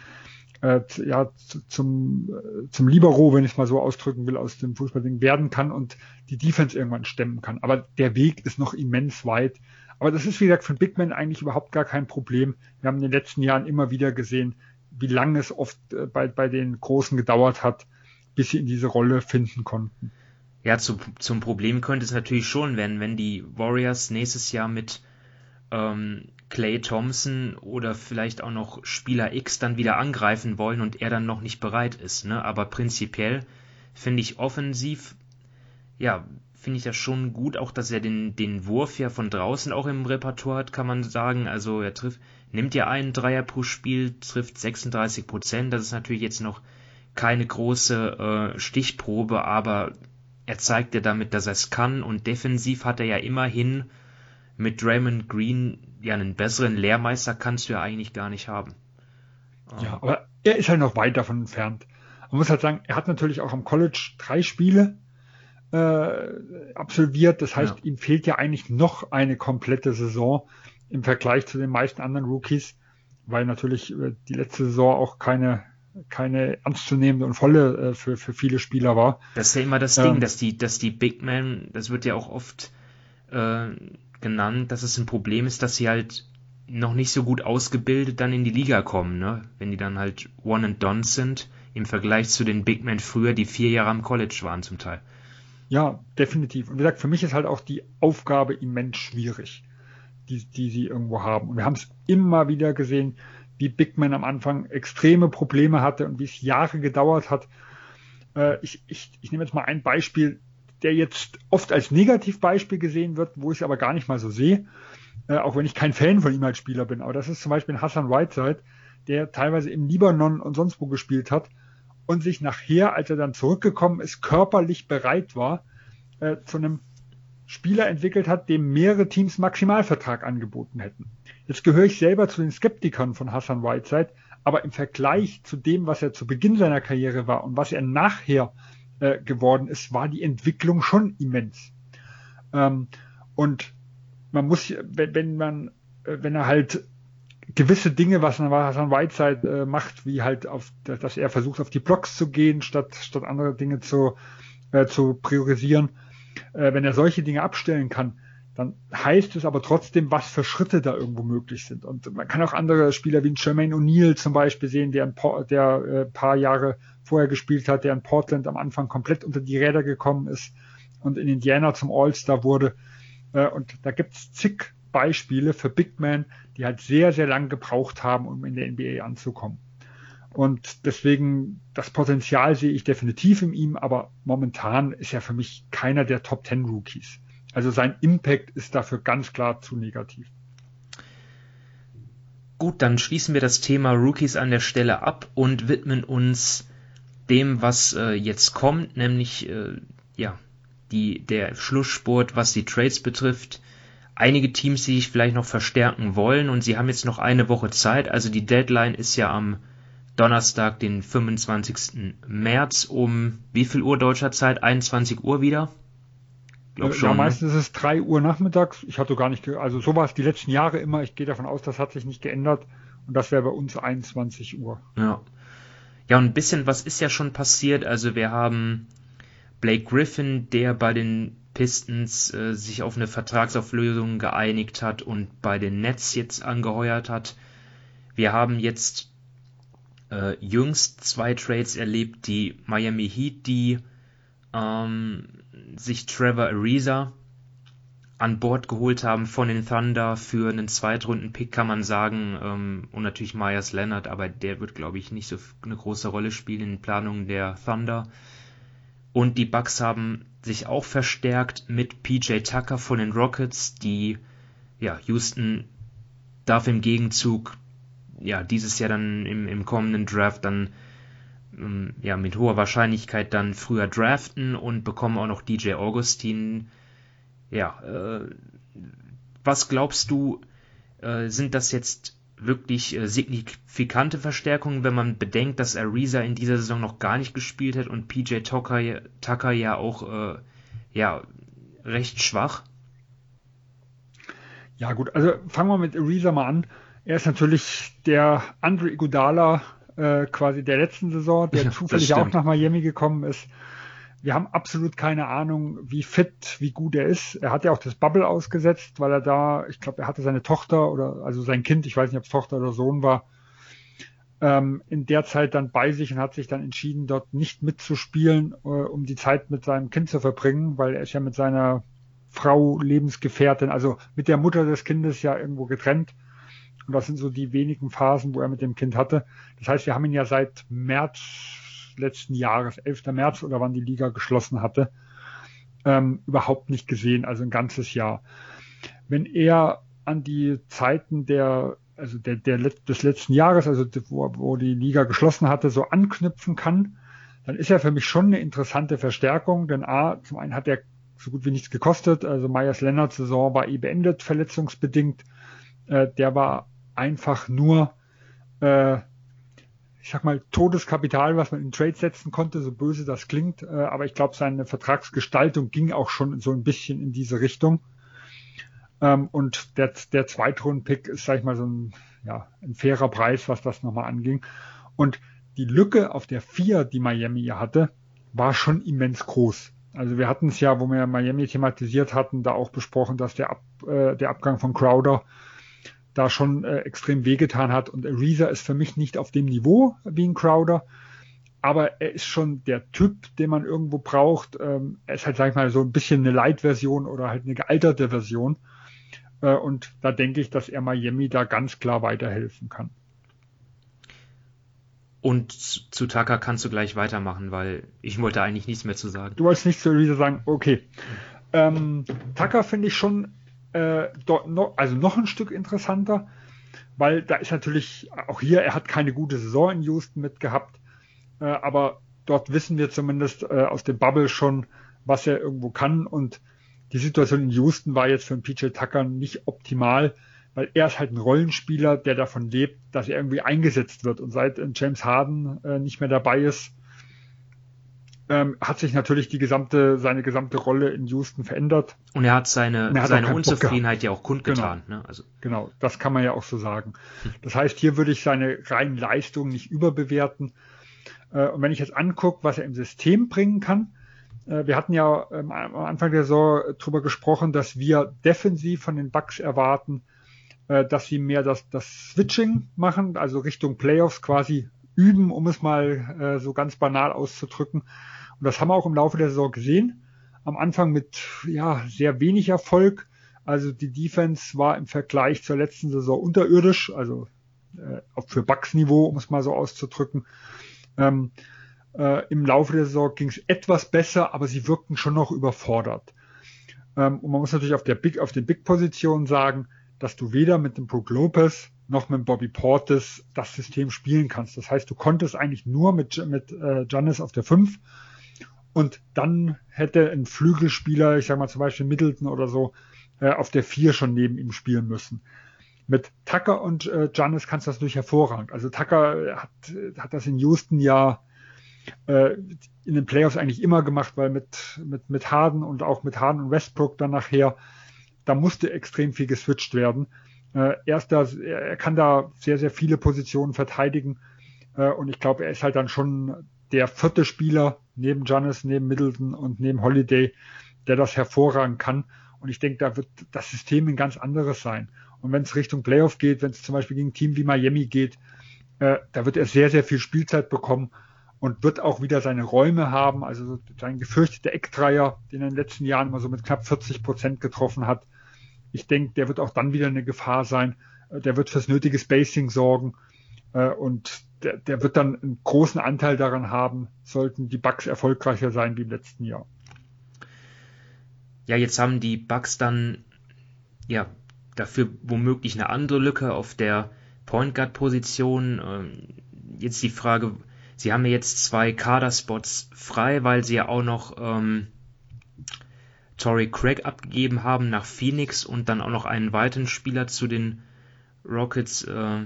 äh, ja, zum, äh, zum Libero, wenn ich es mal so ausdrücken will, aus dem Fußballding werden kann und die Defense irgendwann stemmen kann. Aber der Weg ist noch immens weit. Aber das ist, wie gesagt, für Big Man eigentlich überhaupt gar kein Problem. Wir haben in den letzten Jahren immer wieder gesehen, wie lange es oft äh, bei, bei den Großen gedauert hat, bis sie in diese Rolle finden konnten. Ja, zu, zum Problem könnte es natürlich schon werden, wenn die Warriors nächstes Jahr mit ähm, Clay Thompson oder vielleicht auch noch Spieler X dann wieder angreifen wollen und er dann noch nicht bereit ist. Ne? Aber prinzipiell finde ich offensiv, ja, finde ich das schon gut, auch dass er den, den Wurf ja von draußen auch im Repertoire hat, kann man sagen. Also er trifft, nimmt ja einen Dreier pro Spiel, trifft 36 Prozent. Das ist natürlich jetzt noch keine große äh, Stichprobe, aber er zeigt ja damit, dass er es kann und defensiv hat er ja immerhin mit Draymond Green ja einen besseren Lehrmeister kannst du ja eigentlich gar nicht haben. Ja, aber er ist halt noch weit davon entfernt. Man muss halt sagen, er hat natürlich auch am College drei Spiele äh, absolviert. Das heißt, ja. ihm fehlt ja eigentlich noch eine komplette Saison im Vergleich zu den meisten anderen Rookies, weil natürlich äh, die letzte Saison auch keine keine ernstzunehmende und volle äh, für, für viele Spieler war. Das ist ja immer das ähm, Ding, dass die, dass die Big Men, das wird ja auch oft äh, genannt, dass es ein Problem ist, dass sie halt noch nicht so gut ausgebildet dann in die Liga kommen, ne? Wenn die dann halt one and done sind, im Vergleich zu den Big Men früher, die vier Jahre am College waren zum Teil. Ja, definitiv. Und wie gesagt, für mich ist halt auch die Aufgabe immens schwierig, die, die sie irgendwo haben. Und wir haben es immer wieder gesehen, wie Big Man am Anfang extreme Probleme hatte und wie es Jahre gedauert hat. Äh, ich, ich, ich nehme jetzt mal ein Beispiel, der jetzt oft als Negativbeispiel gesehen wird, wo ich es aber gar nicht mal so sehe, äh, auch wenn ich kein Fan von ihm als Spieler bin. Aber das ist zum Beispiel Hassan Whiteside, der teilweise im Libanon und sonst wo gespielt hat und sich nachher, als er dann zurückgekommen ist, körperlich bereit war, äh, zu einem Spieler entwickelt hat, dem mehrere Teams Maximalvertrag angeboten hätten. Jetzt gehöre ich selber zu den Skeptikern von Hassan Whiteside, aber im Vergleich zu dem, was er zu Beginn seiner Karriere war und was er nachher äh, geworden ist, war die Entwicklung schon immens. Ähm, und man muss, wenn, wenn man, äh, wenn er halt gewisse Dinge, was Hassan Whiteside äh, macht, wie halt auf, dass er versucht, auf die Blocks zu gehen, statt, statt andere Dinge zu, äh, zu priorisieren, äh, wenn er solche Dinge abstellen kann, dann heißt es aber trotzdem, was für Schritte da irgendwo möglich sind. Und man kann auch andere Spieler wie Jermaine O'Neal zum Beispiel sehen, der ein paar, der, äh, paar Jahre vorher gespielt hat, der in Portland am Anfang komplett unter die Räder gekommen ist und in Indiana zum All-Star wurde. Äh, und da gibt's zig Beispiele für Big Men, die halt sehr, sehr lang gebraucht haben, um in der NBA anzukommen. Und deswegen, das Potenzial sehe ich definitiv in ihm, aber momentan ist er für mich keiner der Top Ten Rookies. Also sein Impact ist dafür ganz klar zu negativ. Gut, dann schließen wir das Thema Rookies an der Stelle ab und widmen uns dem, was äh, jetzt kommt, nämlich äh, ja die der Schlusssport, was die Trades betrifft. Einige Teams, die sich vielleicht noch verstärken wollen und sie haben jetzt noch eine Woche Zeit. Also die Deadline ist ja am Donnerstag, den 25. März um wie viel Uhr deutscher Zeit? 21 Uhr wieder? Glaub schon, ja, ne? meistens ne? ist es 3 Uhr nachmittags. Ich hatte gar nicht, also so war es die letzten Jahre immer. Ich gehe davon aus, das hat sich nicht geändert. Und das wäre bei uns 21 Uhr. Ja. Ja, und ein bisschen was ist ja schon passiert. Also wir haben Blake Griffin, der bei den Pistons äh, sich auf eine Vertragsauflösung geeinigt hat und bei den Nets jetzt angeheuert hat. Wir haben jetzt äh, jüngst zwei Trades erlebt, die Miami Heat, die ähm, sich Trevor Ariza an Bord geholt haben von den Thunder für einen Zweitrunden-Pick, kann man sagen, ähm, und natürlich Myers Leonard, aber der wird, glaube ich, nicht so eine große Rolle spielen in den Planungen der Thunder. Und die Bucks haben sich auch verstärkt mit PJ Tucker von den Rockets, die, ja, Houston darf im Gegenzug, ja, dieses Jahr dann im, im kommenden Draft dann ähm, ja, mit hoher Wahrscheinlichkeit dann früher draften und bekommen auch noch DJ Augustin. Ja, äh, was glaubst du, äh, sind das jetzt wirklich äh, signifikante Verstärkungen, wenn man bedenkt, dass Ariza in dieser Saison noch gar nicht gespielt hat und PJ Tucker, Tucker ja auch äh, ja, recht schwach? Ja gut, also fangen wir mit Ariza mal an. Er ist natürlich der Andre Iguodala äh, quasi der letzten Saison, der zufällig auch nach Miami gekommen ist. Wir haben absolut keine Ahnung, wie fit, wie gut er ist. Er hat ja auch das Bubble ausgesetzt, weil er da, ich glaube, er hatte seine Tochter oder also sein Kind, ich weiß nicht, ob es Tochter oder Sohn war, ähm, in der Zeit dann bei sich und hat sich dann entschieden, dort nicht mitzuspielen, äh, um die Zeit mit seinem Kind zu verbringen, weil er ist ja mit seiner Frau Lebensgefährtin, also mit der Mutter des Kindes ja irgendwo getrennt. Und das sind so die wenigen Phasen, wo er mit dem Kind hatte. Das heißt, wir haben ihn ja seit März letzten Jahres, 11. März oder wann die Liga geschlossen hatte, ähm, überhaupt nicht gesehen, also ein ganzes Jahr. Wenn er an die Zeiten der, also der, der des letzten Jahres, also wo, wo die Liga geschlossen hatte, so anknüpfen kann, dann ist er für mich schon eine interessante Verstärkung, denn A, zum einen hat er so gut wie nichts gekostet, also Meyers Lennarts Saison war eh beendet, verletzungsbedingt, äh, der war einfach nur, äh, ich sag mal, Todeskapital, was man in Trade setzen konnte, so böse das klingt, äh, aber ich glaube, seine Vertragsgestaltung ging auch schon so ein bisschen in diese Richtung. Ähm, und der, der Zweitrunden-Pick ist, sag ich mal, so ein, ja, ein fairer Preis, was das nochmal anging. Und die Lücke auf der vier, die Miami ja hatte, war schon immens groß. Also wir hatten es ja, wo wir Miami thematisiert hatten, da auch besprochen, dass der, Ab, äh, der Abgang von Crowder da schon äh, extrem wehgetan hat. Und Ariza ist für mich nicht auf dem Niveau wie ein Crowder, aber er ist schon der Typ, den man irgendwo braucht. Ähm, er ist halt, sag ich mal, so ein bisschen eine Light-Version oder halt eine gealterte Version. Äh, und da denke ich, dass er Miami da ganz klar weiterhelfen kann. Und zu Tucker kannst du gleich weitermachen, weil ich wollte eigentlich nichts mehr zu sagen. Du wolltest nichts zu Ariza sagen? Okay. Ähm, Tucker finde ich schon äh, noch, also noch ein Stück interessanter, weil da ist natürlich auch hier, er hat keine gute Saison in Houston mit gehabt, äh, aber dort wissen wir zumindest äh, aus dem Bubble schon, was er irgendwo kann und die Situation in Houston war jetzt für PJ Tucker nicht optimal, weil er ist halt ein Rollenspieler, der davon lebt, dass er irgendwie eingesetzt wird. Und seit äh, James Harden äh, nicht mehr dabei ist, ähm, hat sich natürlich die gesamte, seine gesamte Rolle in Houston verändert. Und er hat seine, er hat seine Unzufriedenheit ja auch kundgetan. Genau. Ne? Also. genau, das kann man ja auch so sagen. Das heißt, hier würde ich seine reinen Leistungen nicht überbewerten. Äh, und wenn ich jetzt angucke, was er im System bringen kann, äh, wir hatten ja ähm, am Anfang der Saison darüber gesprochen, dass wir defensiv von den Bucks erwarten, äh, dass sie mehr das, das Switching machen, also Richtung Playoffs quasi üben, um es mal äh, so ganz banal auszudrücken. Und das haben wir auch im Laufe der Saison gesehen. Am Anfang mit ja sehr wenig Erfolg. Also die Defense war im Vergleich zur letzten Saison unterirdisch, also äh, für Bucks-Niveau, um es mal so auszudrücken. Ähm, äh, Im Laufe der Saison ging es etwas besser, aber sie wirkten schon noch überfordert. Ähm, und man muss natürlich auf, der Big, auf den Big-Positionen sagen, dass du weder mit dem Brook Lopez noch mit Bobby Portis das System spielen kannst. Das heißt, du konntest eigentlich nur mit, mit äh, Giannis auf der 5 und dann hätte ein Flügelspieler, ich sag mal zum Beispiel Middleton oder so, äh, auf der 4 schon neben ihm spielen müssen. Mit Tucker und äh, Giannis kannst du das natürlich hervorragend. Also Tucker hat, hat das in Houston ja äh, in den Playoffs eigentlich immer gemacht, weil mit, mit, mit Harden und auch mit Harden und Westbrook dann nachher, da musste extrem viel geswitcht werden. Äh, er, da, er kann da sehr, sehr viele Positionen verteidigen. Äh, und ich glaube, er ist halt dann schon der vierte Spieler neben Giannis, neben Middleton und neben Holiday, der das hervorragend kann. Und ich denke, da wird das System ein ganz anderes sein. Und wenn es Richtung Playoff geht, wenn es zum Beispiel gegen ein Team wie Miami geht, äh, da wird er sehr, sehr viel Spielzeit bekommen und wird auch wieder seine Räume haben. Also sein gefürchteter Eckdreier, den er in den letzten Jahren immer so mit knapp 40 Prozent getroffen hat. Ich denke, der wird auch dann wieder eine Gefahr sein. Äh, der wird fürs nötige Spacing sorgen. Äh, und der, der wird dann einen großen Anteil daran haben, sollten die Bucks erfolgreicher sein wie im letzten Jahr. Ja, jetzt haben die Bucks dann ja dafür womöglich eine andere Lücke auf der Point Guard Position. Ähm, jetzt die Frage, sie haben ja jetzt zwei Kaderspots frei, weil sie ja auch noch ähm, Torrey Craig abgegeben haben nach Phoenix und dann auch noch einen weiteren Spieler zu den Rockets äh,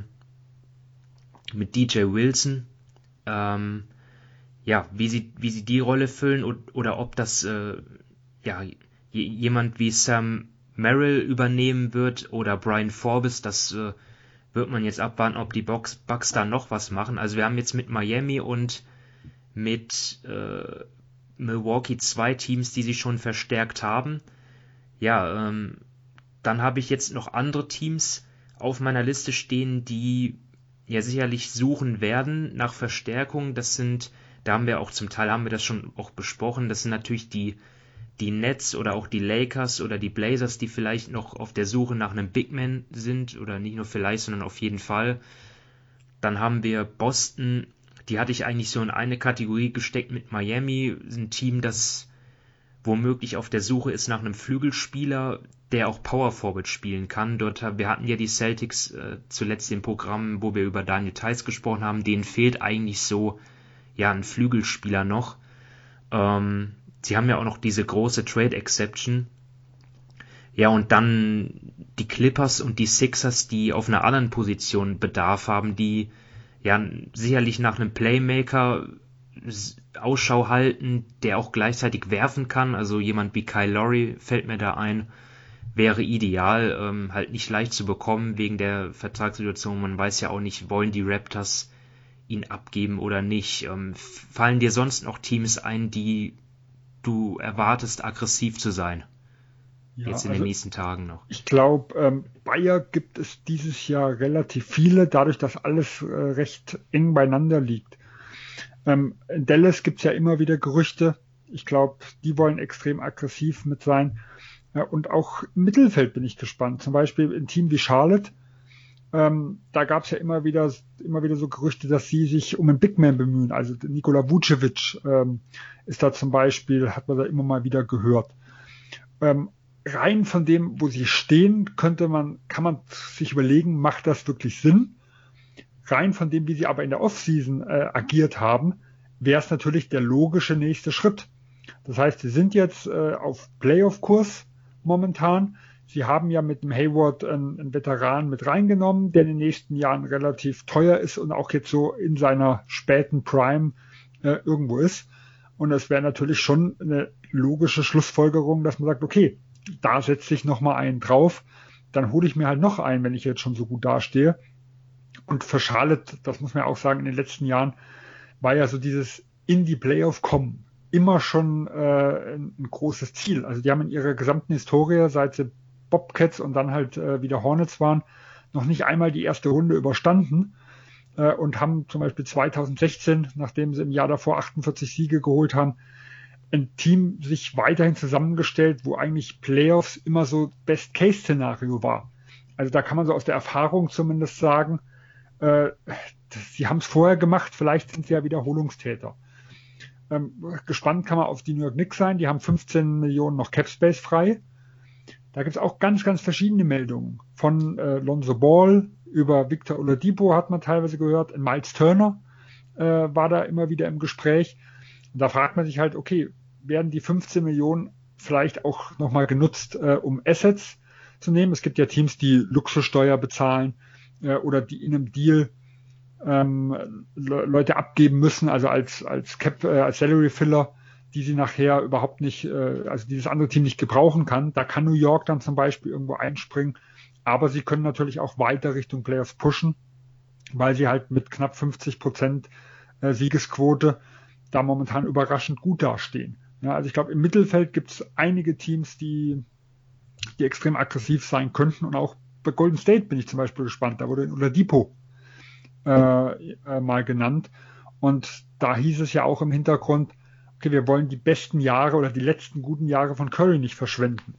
mit DJ Wilson. Ähm, ja, wie sie, wie sie die Rolle füllen und, oder ob das äh, ja, jemand wie Sam Merrill übernehmen wird oder Brian Forbes, das äh, wird man jetzt abwarten, ob die Bucks, Bucks da noch was machen. Also wir haben jetzt mit Miami und mit äh, Milwaukee zwei Teams, die sich schon verstärkt haben. Ja, ähm, dann habe ich jetzt noch andere Teams auf meiner Liste stehen, die ja sicherlich suchen werden nach Verstärkung. Das sind, da haben wir auch zum Teil haben wir das schon auch besprochen, das sind natürlich die die Nets oder auch die Lakers oder die Blazers, die vielleicht noch auf der Suche nach einem Big Man sind oder nicht nur vielleicht, sondern auf jeden Fall. Dann haben wir Boston, die hatte ich eigentlich so in eine Kategorie gesteckt mit Miami, ein Team, das womöglich auf der Suche ist nach einem Flügelspieler, der auch Power Forward spielen kann. Dort wir hatten ja die Celtics äh, zuletzt im Programm, wo wir über Daniel Theiss gesprochen haben, denen fehlt eigentlich so ja ein Flügelspieler noch. Ähm, sie haben ja auch noch diese große Trade Exception. Ja, und dann die Clippers und die Sixers, die auf einer anderen Position Bedarf haben, die ja sicherlich nach einem Playmaker Ausschau halten, der auch gleichzeitig werfen kann. Also jemand wie Kyle Lowry fällt mir da ein, wäre ideal, ähm, halt nicht leicht zu bekommen wegen der Vertragssituation. Man weiß ja auch nicht, wollen die Raptors ihn abgeben oder nicht. Ähm, fallen dir sonst noch Teams ein, die du erwartest, aggressiv zu sein? Ja, Jetzt in also den nächsten Tagen noch. Ich glaube, ähm, Bayer gibt es dieses Jahr relativ viele, dadurch, dass alles äh, recht eng beieinander liegt. Ähm, in Dallas gibt es ja immer wieder Gerüchte. Ich glaube, die wollen extrem aggressiv mit sein. Ja, und auch im Mittelfeld bin ich gespannt. Zum Beispiel ein Team wie Charlotte. Ähm, da gab es ja immer wieder, immer wieder so Gerüchte, dass sie sich um einen Big Man bemühen. Also Nikola Vucevic ähm, ist da zum Beispiel, hat man da immer mal wieder gehört. Ähm, rein von dem, wo sie stehen, könnte man, kann man sich überlegen, macht das wirklich Sinn? Rein von dem, wie sie aber in der Offseason äh, agiert haben, wäre es natürlich der logische nächste Schritt. Das heißt, sie sind jetzt äh, auf Playoff-Kurs momentan. Sie haben ja mit dem Hayward einen, einen, Veteran mit reingenommen, der in den nächsten Jahren relativ teuer ist und auch jetzt so in seiner späten Prime äh, irgendwo ist. Und es wäre natürlich schon eine logische Schlussfolgerung, dass man sagt, okay, da setze ich nochmal einen drauf, dann hole ich mir halt noch einen, wenn ich jetzt schon so gut dastehe. Und für Charlotte, das muss man ja auch sagen, in den letzten Jahren war ja so dieses in die Playoff kommen immer schon äh, ein, großes Ziel. Also die haben in ihrer gesamten Historie, seit sie Bobcats und dann halt äh, wieder Hornets waren, noch nicht einmal die erste Runde überstanden äh, und haben zum Beispiel 2016, nachdem sie im Jahr davor 48 Siege geholt haben, ein Team sich weiterhin zusammengestellt, wo eigentlich Playoffs immer so Best-Case-Szenario war. Also da kann man so aus der Erfahrung zumindest sagen, äh, sie haben es vorher gemacht, vielleicht sind sie ja Wiederholungstäter. Ähm, gespannt kann man auf die New York Knicks sein, die haben 15 Millionen noch Capspace frei. Da gibt es auch ganz, ganz verschiedene Meldungen. Von äh, Lonzo Ball über Victor Oladipo hat man teilweise gehört. Miles Turner äh, war da immer wieder im Gespräch. Und da fragt man sich halt, okay, werden die 15 Millionen vielleicht auch nochmal genutzt, äh, um Assets zu nehmen? Es gibt ja Teams, die Luxussteuer bezahlen äh, oder die in einem Deal ähm, Leute abgeben müssen, also als, als Cap, äh, als Salary Filler die sie nachher überhaupt nicht, äh, also dieses andere Team nicht gebrauchen kann. Da kann New York dann zum Beispiel irgendwo einspringen. Aber sie können natürlich auch weiter Richtung Playoffs pushen, weil sie halt mit knapp 50 Prozent äh, Siegesquote da momentan überraschend gut dastehen. Ja, also ich glaube, im Mittelfeld gibt es einige Teams, die, die extrem aggressiv sein könnten und auch bei Golden State bin ich zum Beispiel gespannt. Da wurde Oladipo äh, äh, mal genannt und da hieß es ja auch im Hintergrund, okay, wir wollen die besten Jahre oder die letzten guten Jahre von Curry nicht verschwenden.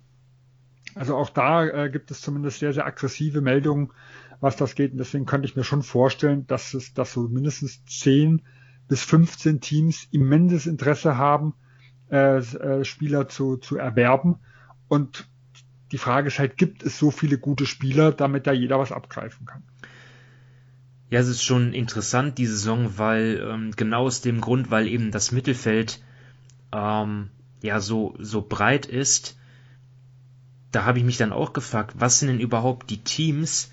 Also auch da äh, gibt es zumindest sehr, sehr aggressive Meldungen, was das geht. Und deswegen könnte ich mir schon vorstellen, dass es, dass so mindestens 10 bis 15 Teams immenses Interesse haben, äh, äh, Spieler zu, zu erwerben. Und die Frage ist halt, gibt es so viele gute Spieler, damit da jeder was abgreifen kann? Ja, es ist schon interessant, die Saison, weil ähm, genau aus dem Grund, weil eben das Mittelfeld ähm, ja so, so breit ist, da habe ich mich dann auch gefragt, was sind denn überhaupt die Teams,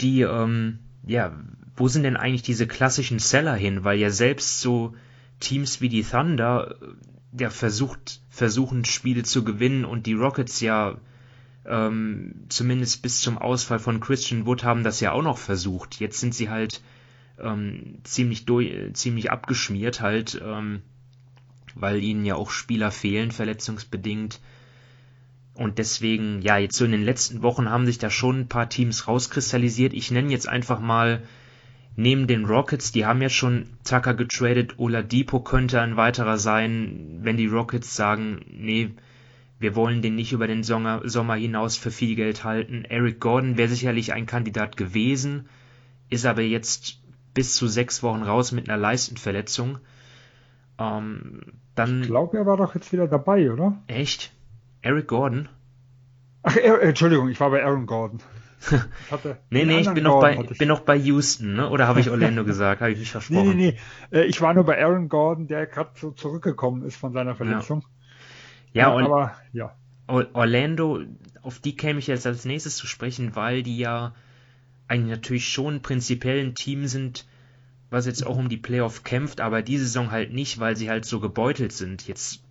die, ähm, ja, wo sind denn eigentlich diese klassischen Seller hin? Weil ja selbst so Teams wie die Thunder äh, ja versucht, versuchen Spiele zu gewinnen und die Rockets ja ähm, zumindest bis zum Ausfall von Christian Wood haben das ja auch noch versucht. Jetzt sind sie halt ähm, ziemlich durch, ziemlich abgeschmiert halt, ähm, weil ihnen ja auch Spieler fehlen, verletzungsbedingt. Und deswegen, ja, jetzt so in den letzten Wochen haben sich da schon ein paar Teams rauskristallisiert. Ich nenne jetzt einfach mal neben den Rockets, die haben ja schon Tucker getradet, Ola Depot könnte ein weiterer sein, wenn die Rockets sagen, nee, wir wollen den nicht über den Sommer, Sommer hinaus für viel Geld halten. Eric Gordon wäre sicherlich ein Kandidat gewesen, ist aber jetzt bis zu sechs Wochen raus mit einer Leistenverletzung. Ähm, dann, ich glaube, er war doch jetzt wieder dabei, oder? Echt? Eric Gordon? Ach, er, Entschuldigung, ich war bei Aaron Gordon. nee, nee, ich bin noch, bei, bin noch bei Houston, ne? Oder habe ich Orlando gesagt? Habe ich mich versprochen? Nee, nee, nee. Äh, ich war nur bei Aaron Gordon, der gerade so zurückgekommen ist von seiner Verletzung. Ja, ja, ja aber ja. Orlando, auf die käme ich jetzt als nächstes zu sprechen, weil die ja eigentlich natürlich schon prinzipiell ein Team sind, was jetzt auch um die Playoff kämpft, aber diese Saison halt nicht, weil sie halt so gebeutelt sind. Jetzt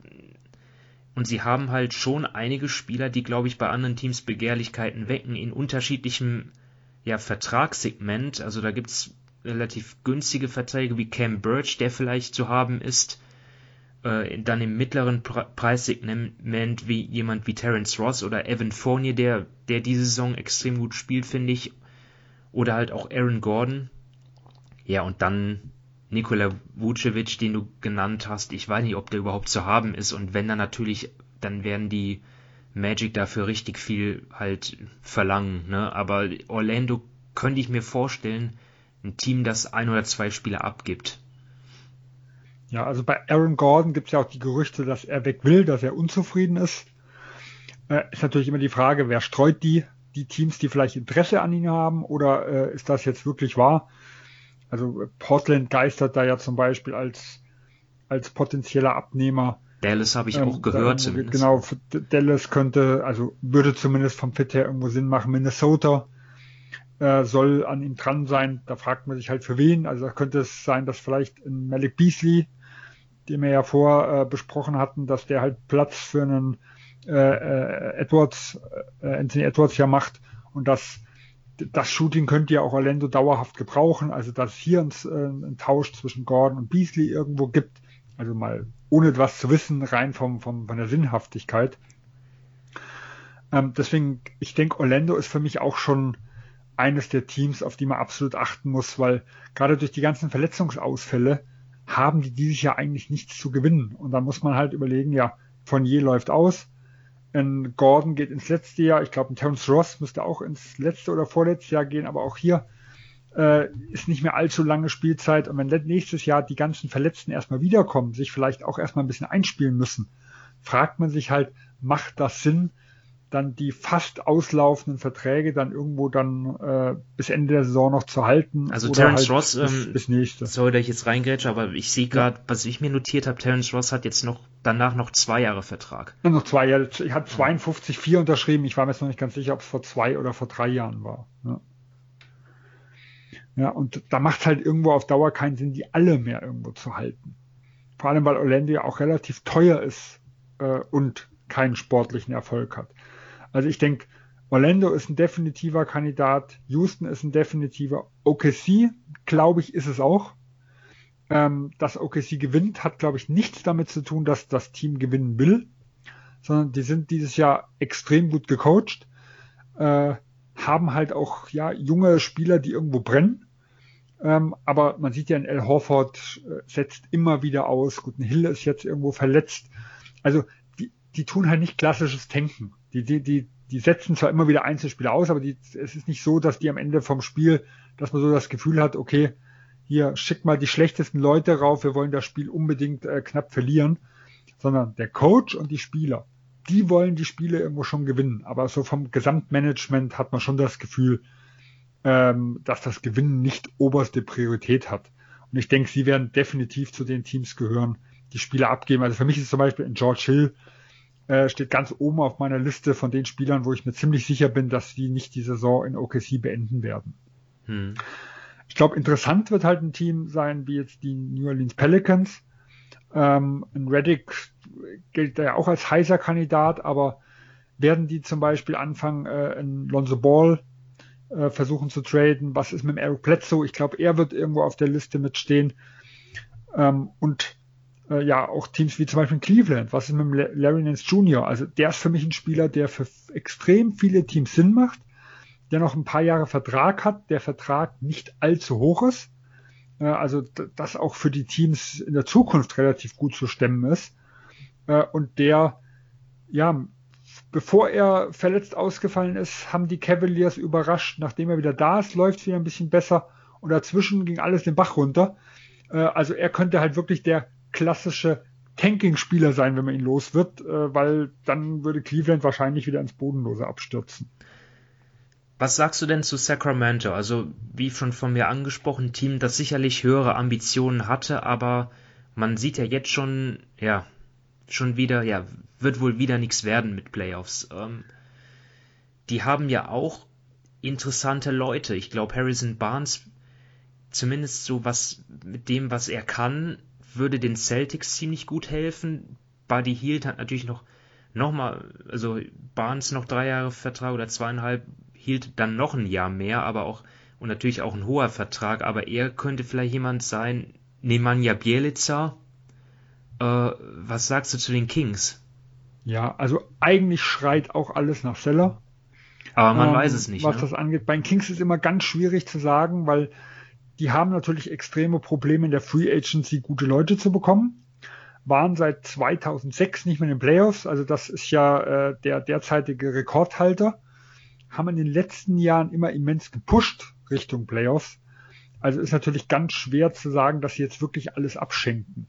und sie haben halt schon einige Spieler, die, glaube ich, bei anderen Teams Begehrlichkeiten wecken, in unterschiedlichem ja, Vertragssegment. Also da gibt's relativ günstige Verträge wie Cam Birch, der vielleicht zu haben ist. Äh, dann im mittleren Pre Preissegment wie jemand wie Terence Ross oder Evan Fournier, der, der diese Saison extrem gut spielt, finde ich. Oder halt auch Aaron Gordon. Ja, und dann Nikola Vucevic, den du genannt hast, ich weiß nicht, ob der überhaupt zu haben ist und wenn dann natürlich, dann werden die Magic dafür richtig viel halt verlangen, ne? Aber Orlando könnte ich mir vorstellen, ein Team, das ein oder zwei Spieler abgibt. Ja, also bei Aaron Gordon gibt es ja auch die Gerüchte, dass er weg will, dass er unzufrieden ist. Äh, ist natürlich immer die Frage, wer streut die? Die Teams, die vielleicht Interesse an ihm haben, oder äh, ist das jetzt wirklich wahr? Also Portland geistert da ja zum Beispiel als, als potenzieller Abnehmer. Dallas habe ich ähm, auch gehört zumindest. Genau, Dallas könnte, also würde zumindest vom Fit her irgendwo Sinn machen. Minnesota äh, soll an ihm dran sein. Da fragt man sich halt für wen. Also da könnte es sein, dass vielleicht in Malik Beasley, den wir ja vor äh, besprochen hatten, dass der halt Platz für einen äh, äh, Edwards, äh, Anthony Edwards ja macht und dass das Shooting könnte ja auch Orlando dauerhaft gebrauchen, also dass hier einen, äh, einen Tausch zwischen Gordon und Beasley irgendwo gibt, also mal ohne etwas zu wissen, rein vom, vom, von der Sinnhaftigkeit. Ähm, deswegen, ich denke, Orlando ist für mich auch schon eines der Teams, auf die man absolut achten muss, weil gerade durch die ganzen Verletzungsausfälle haben die dieses Jahr eigentlich nichts zu gewinnen. Und da muss man halt überlegen, ja, von je läuft aus. Ein Gordon geht ins letzte Jahr. Ich glaube, ein Terence Ross müsste auch ins letzte oder vorletzte Jahr gehen, aber auch hier äh, ist nicht mehr allzu lange Spielzeit. Und wenn nächstes Jahr die ganzen Verletzten erstmal wiederkommen, sich vielleicht auch erstmal ein bisschen einspielen müssen, fragt man sich halt, macht das Sinn, dann die fast auslaufenden Verträge dann irgendwo dann äh, bis Ende der Saison noch zu halten. Also Terence halt Ross, bis, ähm, bis nächste. sorry, dass ich jetzt reingrätsche, aber ich sehe gerade, ja. was ich mir notiert habe, Terence Ross hat jetzt noch danach noch zwei Jahre Vertrag. Ja, noch zwei Jahre. Ich habe 52, 4 unterschrieben. Ich war mir jetzt noch nicht ganz sicher, ob es vor zwei oder vor drei Jahren war. Ja. ja, und da macht halt irgendwo auf Dauer keinen Sinn, die alle mehr irgendwo zu halten. Vor allem, weil Orlando ja auch relativ teuer ist äh, und keinen sportlichen Erfolg hat. Also ich denke, Orlando ist ein definitiver Kandidat, Houston ist ein definitiver, OKC, glaube ich, ist es auch. Ähm, dass OKC gewinnt, hat, glaube ich, nichts damit zu tun, dass das Team gewinnen will, sondern die sind dieses Jahr extrem gut gecoacht, äh, haben halt auch ja junge Spieler, die irgendwo brennen. Ähm, aber man sieht ja, in El Horford äh, setzt immer wieder aus. Guten Hill ist jetzt irgendwo verletzt. Also die, die tun halt nicht klassisches Tanken. Die, die, die, die setzen zwar immer wieder Einzelspieler aus, aber die, es ist nicht so, dass die am Ende vom Spiel, dass man so das Gefühl hat, okay, hier schick mal die schlechtesten Leute rauf, wir wollen das Spiel unbedingt äh, knapp verlieren, sondern der Coach und die Spieler, die wollen die Spiele irgendwo schon gewinnen. Aber so vom Gesamtmanagement hat man schon das Gefühl, ähm, dass das Gewinnen nicht oberste Priorität hat. Und ich denke, sie werden definitiv zu den Teams gehören, die Spiele abgeben. Also für mich ist zum Beispiel in George Hill äh, steht ganz oben auf meiner Liste von den Spielern, wo ich mir ziemlich sicher bin, dass die nicht die Saison in OKC beenden werden. Hm. Ich glaube, interessant wird halt ein Team sein, wie jetzt die New Orleans Pelicans. Ähm, ein Reddick gilt ja auch als heißer Kandidat, aber werden die zum Beispiel anfangen, äh, in Lonzo Ball äh, versuchen zu traden? Was ist mit dem Eric Bledsoe? Ich glaube, er wird irgendwo auf der Liste mitstehen. Ähm, und äh, ja, auch Teams wie zum Beispiel Cleveland. Was ist mit Larry Nance Jr.? Also der ist für mich ein Spieler, der für extrem viele Teams Sinn macht, der noch ein paar Jahre Vertrag hat, der Vertrag nicht allzu hoch ist. Äh, also das auch für die Teams in der Zukunft relativ gut zu stemmen ist. Äh, und der, ja, bevor er verletzt ausgefallen ist, haben die Cavaliers überrascht. Nachdem er wieder da ist, läuft es wieder ein bisschen besser. Und dazwischen ging alles den Bach runter. Äh, also er könnte halt wirklich der klassische Tanking-Spieler sein, wenn man ihn los wird, äh, weil dann würde Cleveland wahrscheinlich wieder ins Bodenlose abstürzen. Was sagst du denn zu Sacramento? Also, wie schon von mir angesprochen, Team, das sicherlich höhere Ambitionen hatte, aber man sieht ja jetzt schon, ja, schon wieder, ja, wird wohl wieder nichts werden mit Playoffs. Ähm, die haben ja auch interessante Leute. Ich glaube, Harrison Barnes, zumindest so was mit dem, was er kann, würde den Celtics ziemlich gut helfen. Buddy Hield hat natürlich noch, noch mal, also Barnes noch drei Jahre Vertrag oder zweieinhalb, hielt dann noch ein Jahr mehr, aber auch, und natürlich auch ein hoher Vertrag, aber er könnte vielleicht jemand sein, Nemanja Bielica, äh, was sagst du zu den Kings? Ja, also eigentlich schreit auch alles nach Seller. Aber man ähm, weiß es nicht. Was ne? das angeht. Bei den Kings ist immer ganz schwierig zu sagen, weil die haben natürlich extreme Probleme in der Free Agency gute Leute zu bekommen. Waren seit 2006 nicht mehr in den Playoffs, also das ist ja äh, der derzeitige Rekordhalter. Haben in den letzten Jahren immer immens gepusht Richtung Playoffs. Also ist natürlich ganz schwer zu sagen, dass sie jetzt wirklich alles abschenken.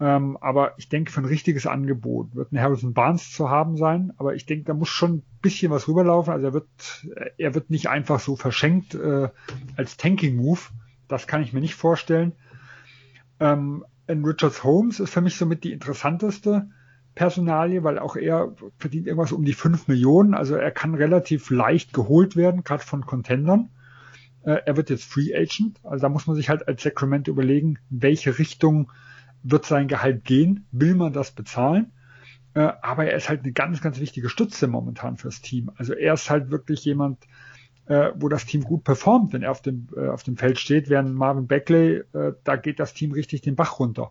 Ähm, aber ich denke, für ein richtiges Angebot wird ein Harrison Barnes zu haben sein. Aber ich denke, da muss schon ein bisschen was rüberlaufen. Also er wird, er wird nicht einfach so verschenkt äh, als Tanking-Move. Das kann ich mir nicht vorstellen. Ähm, Richards Holmes ist für mich somit die interessanteste Personalie, weil auch er verdient irgendwas um die 5 Millionen. Also er kann relativ leicht geholt werden, gerade von Contendern. Äh, er wird jetzt Free Agent. Also da muss man sich halt als Sacramento überlegen, welche Richtung wird sein Gehalt gehen? Will man das bezahlen? Äh, aber er ist halt eine ganz, ganz wichtige Stütze momentan fürs Team. Also er ist halt wirklich jemand, äh, wo das Team gut performt, wenn er auf dem, äh, auf dem Feld steht, während Marvin Beckley, äh, da geht das Team richtig den Bach runter.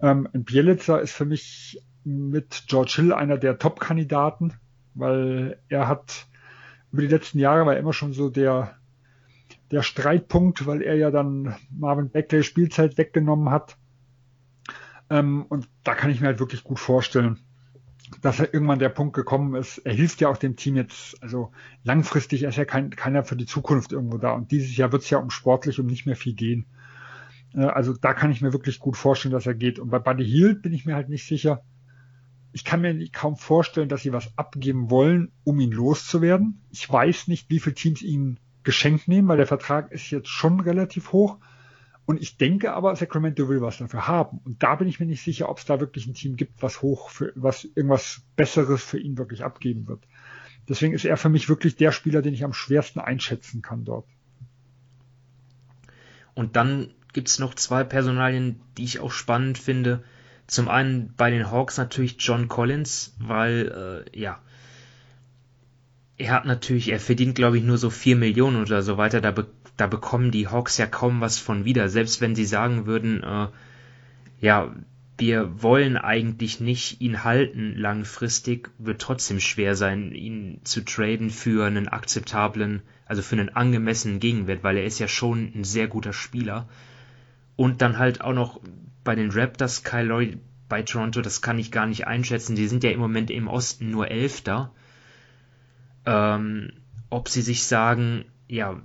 Ähm, Bielitzer ist für mich mit George Hill einer der Top-Kandidaten, weil er hat über die letzten Jahre war er immer schon so der, der Streitpunkt, weil er ja dann Marvin Beckley Spielzeit weggenommen hat. Ähm, und da kann ich mir halt wirklich gut vorstellen, dass er irgendwann der Punkt gekommen ist. Er hilft ja auch dem Team jetzt, also langfristig ist ja kein, keiner für die Zukunft irgendwo da. Und dieses Jahr wird es ja um sportlich um nicht mehr viel gehen. Äh, also da kann ich mir wirklich gut vorstellen, dass er geht. Und bei Buddy Hield bin ich mir halt nicht sicher. Ich kann mir kaum vorstellen, dass sie was abgeben wollen, um ihn loszuwerden. Ich weiß nicht, wie viele Teams ihn geschenkt nehmen, weil der Vertrag ist jetzt schon relativ hoch. Und ich denke aber, Sacramento will was dafür haben. Und da bin ich mir nicht sicher, ob es da wirklich ein Team gibt, was hoch für, was irgendwas Besseres für ihn wirklich abgeben wird. Deswegen ist er für mich wirklich der Spieler, den ich am schwersten einschätzen kann dort. Und dann gibt es noch zwei Personalien, die ich auch spannend finde. Zum einen bei den Hawks natürlich John Collins, weil, äh, ja, er hat natürlich, er verdient glaube ich nur so vier Millionen oder so weiter. Da da bekommen die Hawks ja kaum was von wieder. Selbst wenn sie sagen würden, äh, ja, wir wollen eigentlich nicht ihn halten langfristig, wird trotzdem schwer sein, ihn zu traden für einen akzeptablen, also für einen angemessenen Gegenwert, weil er ist ja schon ein sehr guter Spieler. Und dann halt auch noch bei den Raptors, Kyle Lowry bei Toronto, das kann ich gar nicht einschätzen. Die sind ja im Moment im Osten nur Elfter. Ähm, ob sie sich sagen, ja,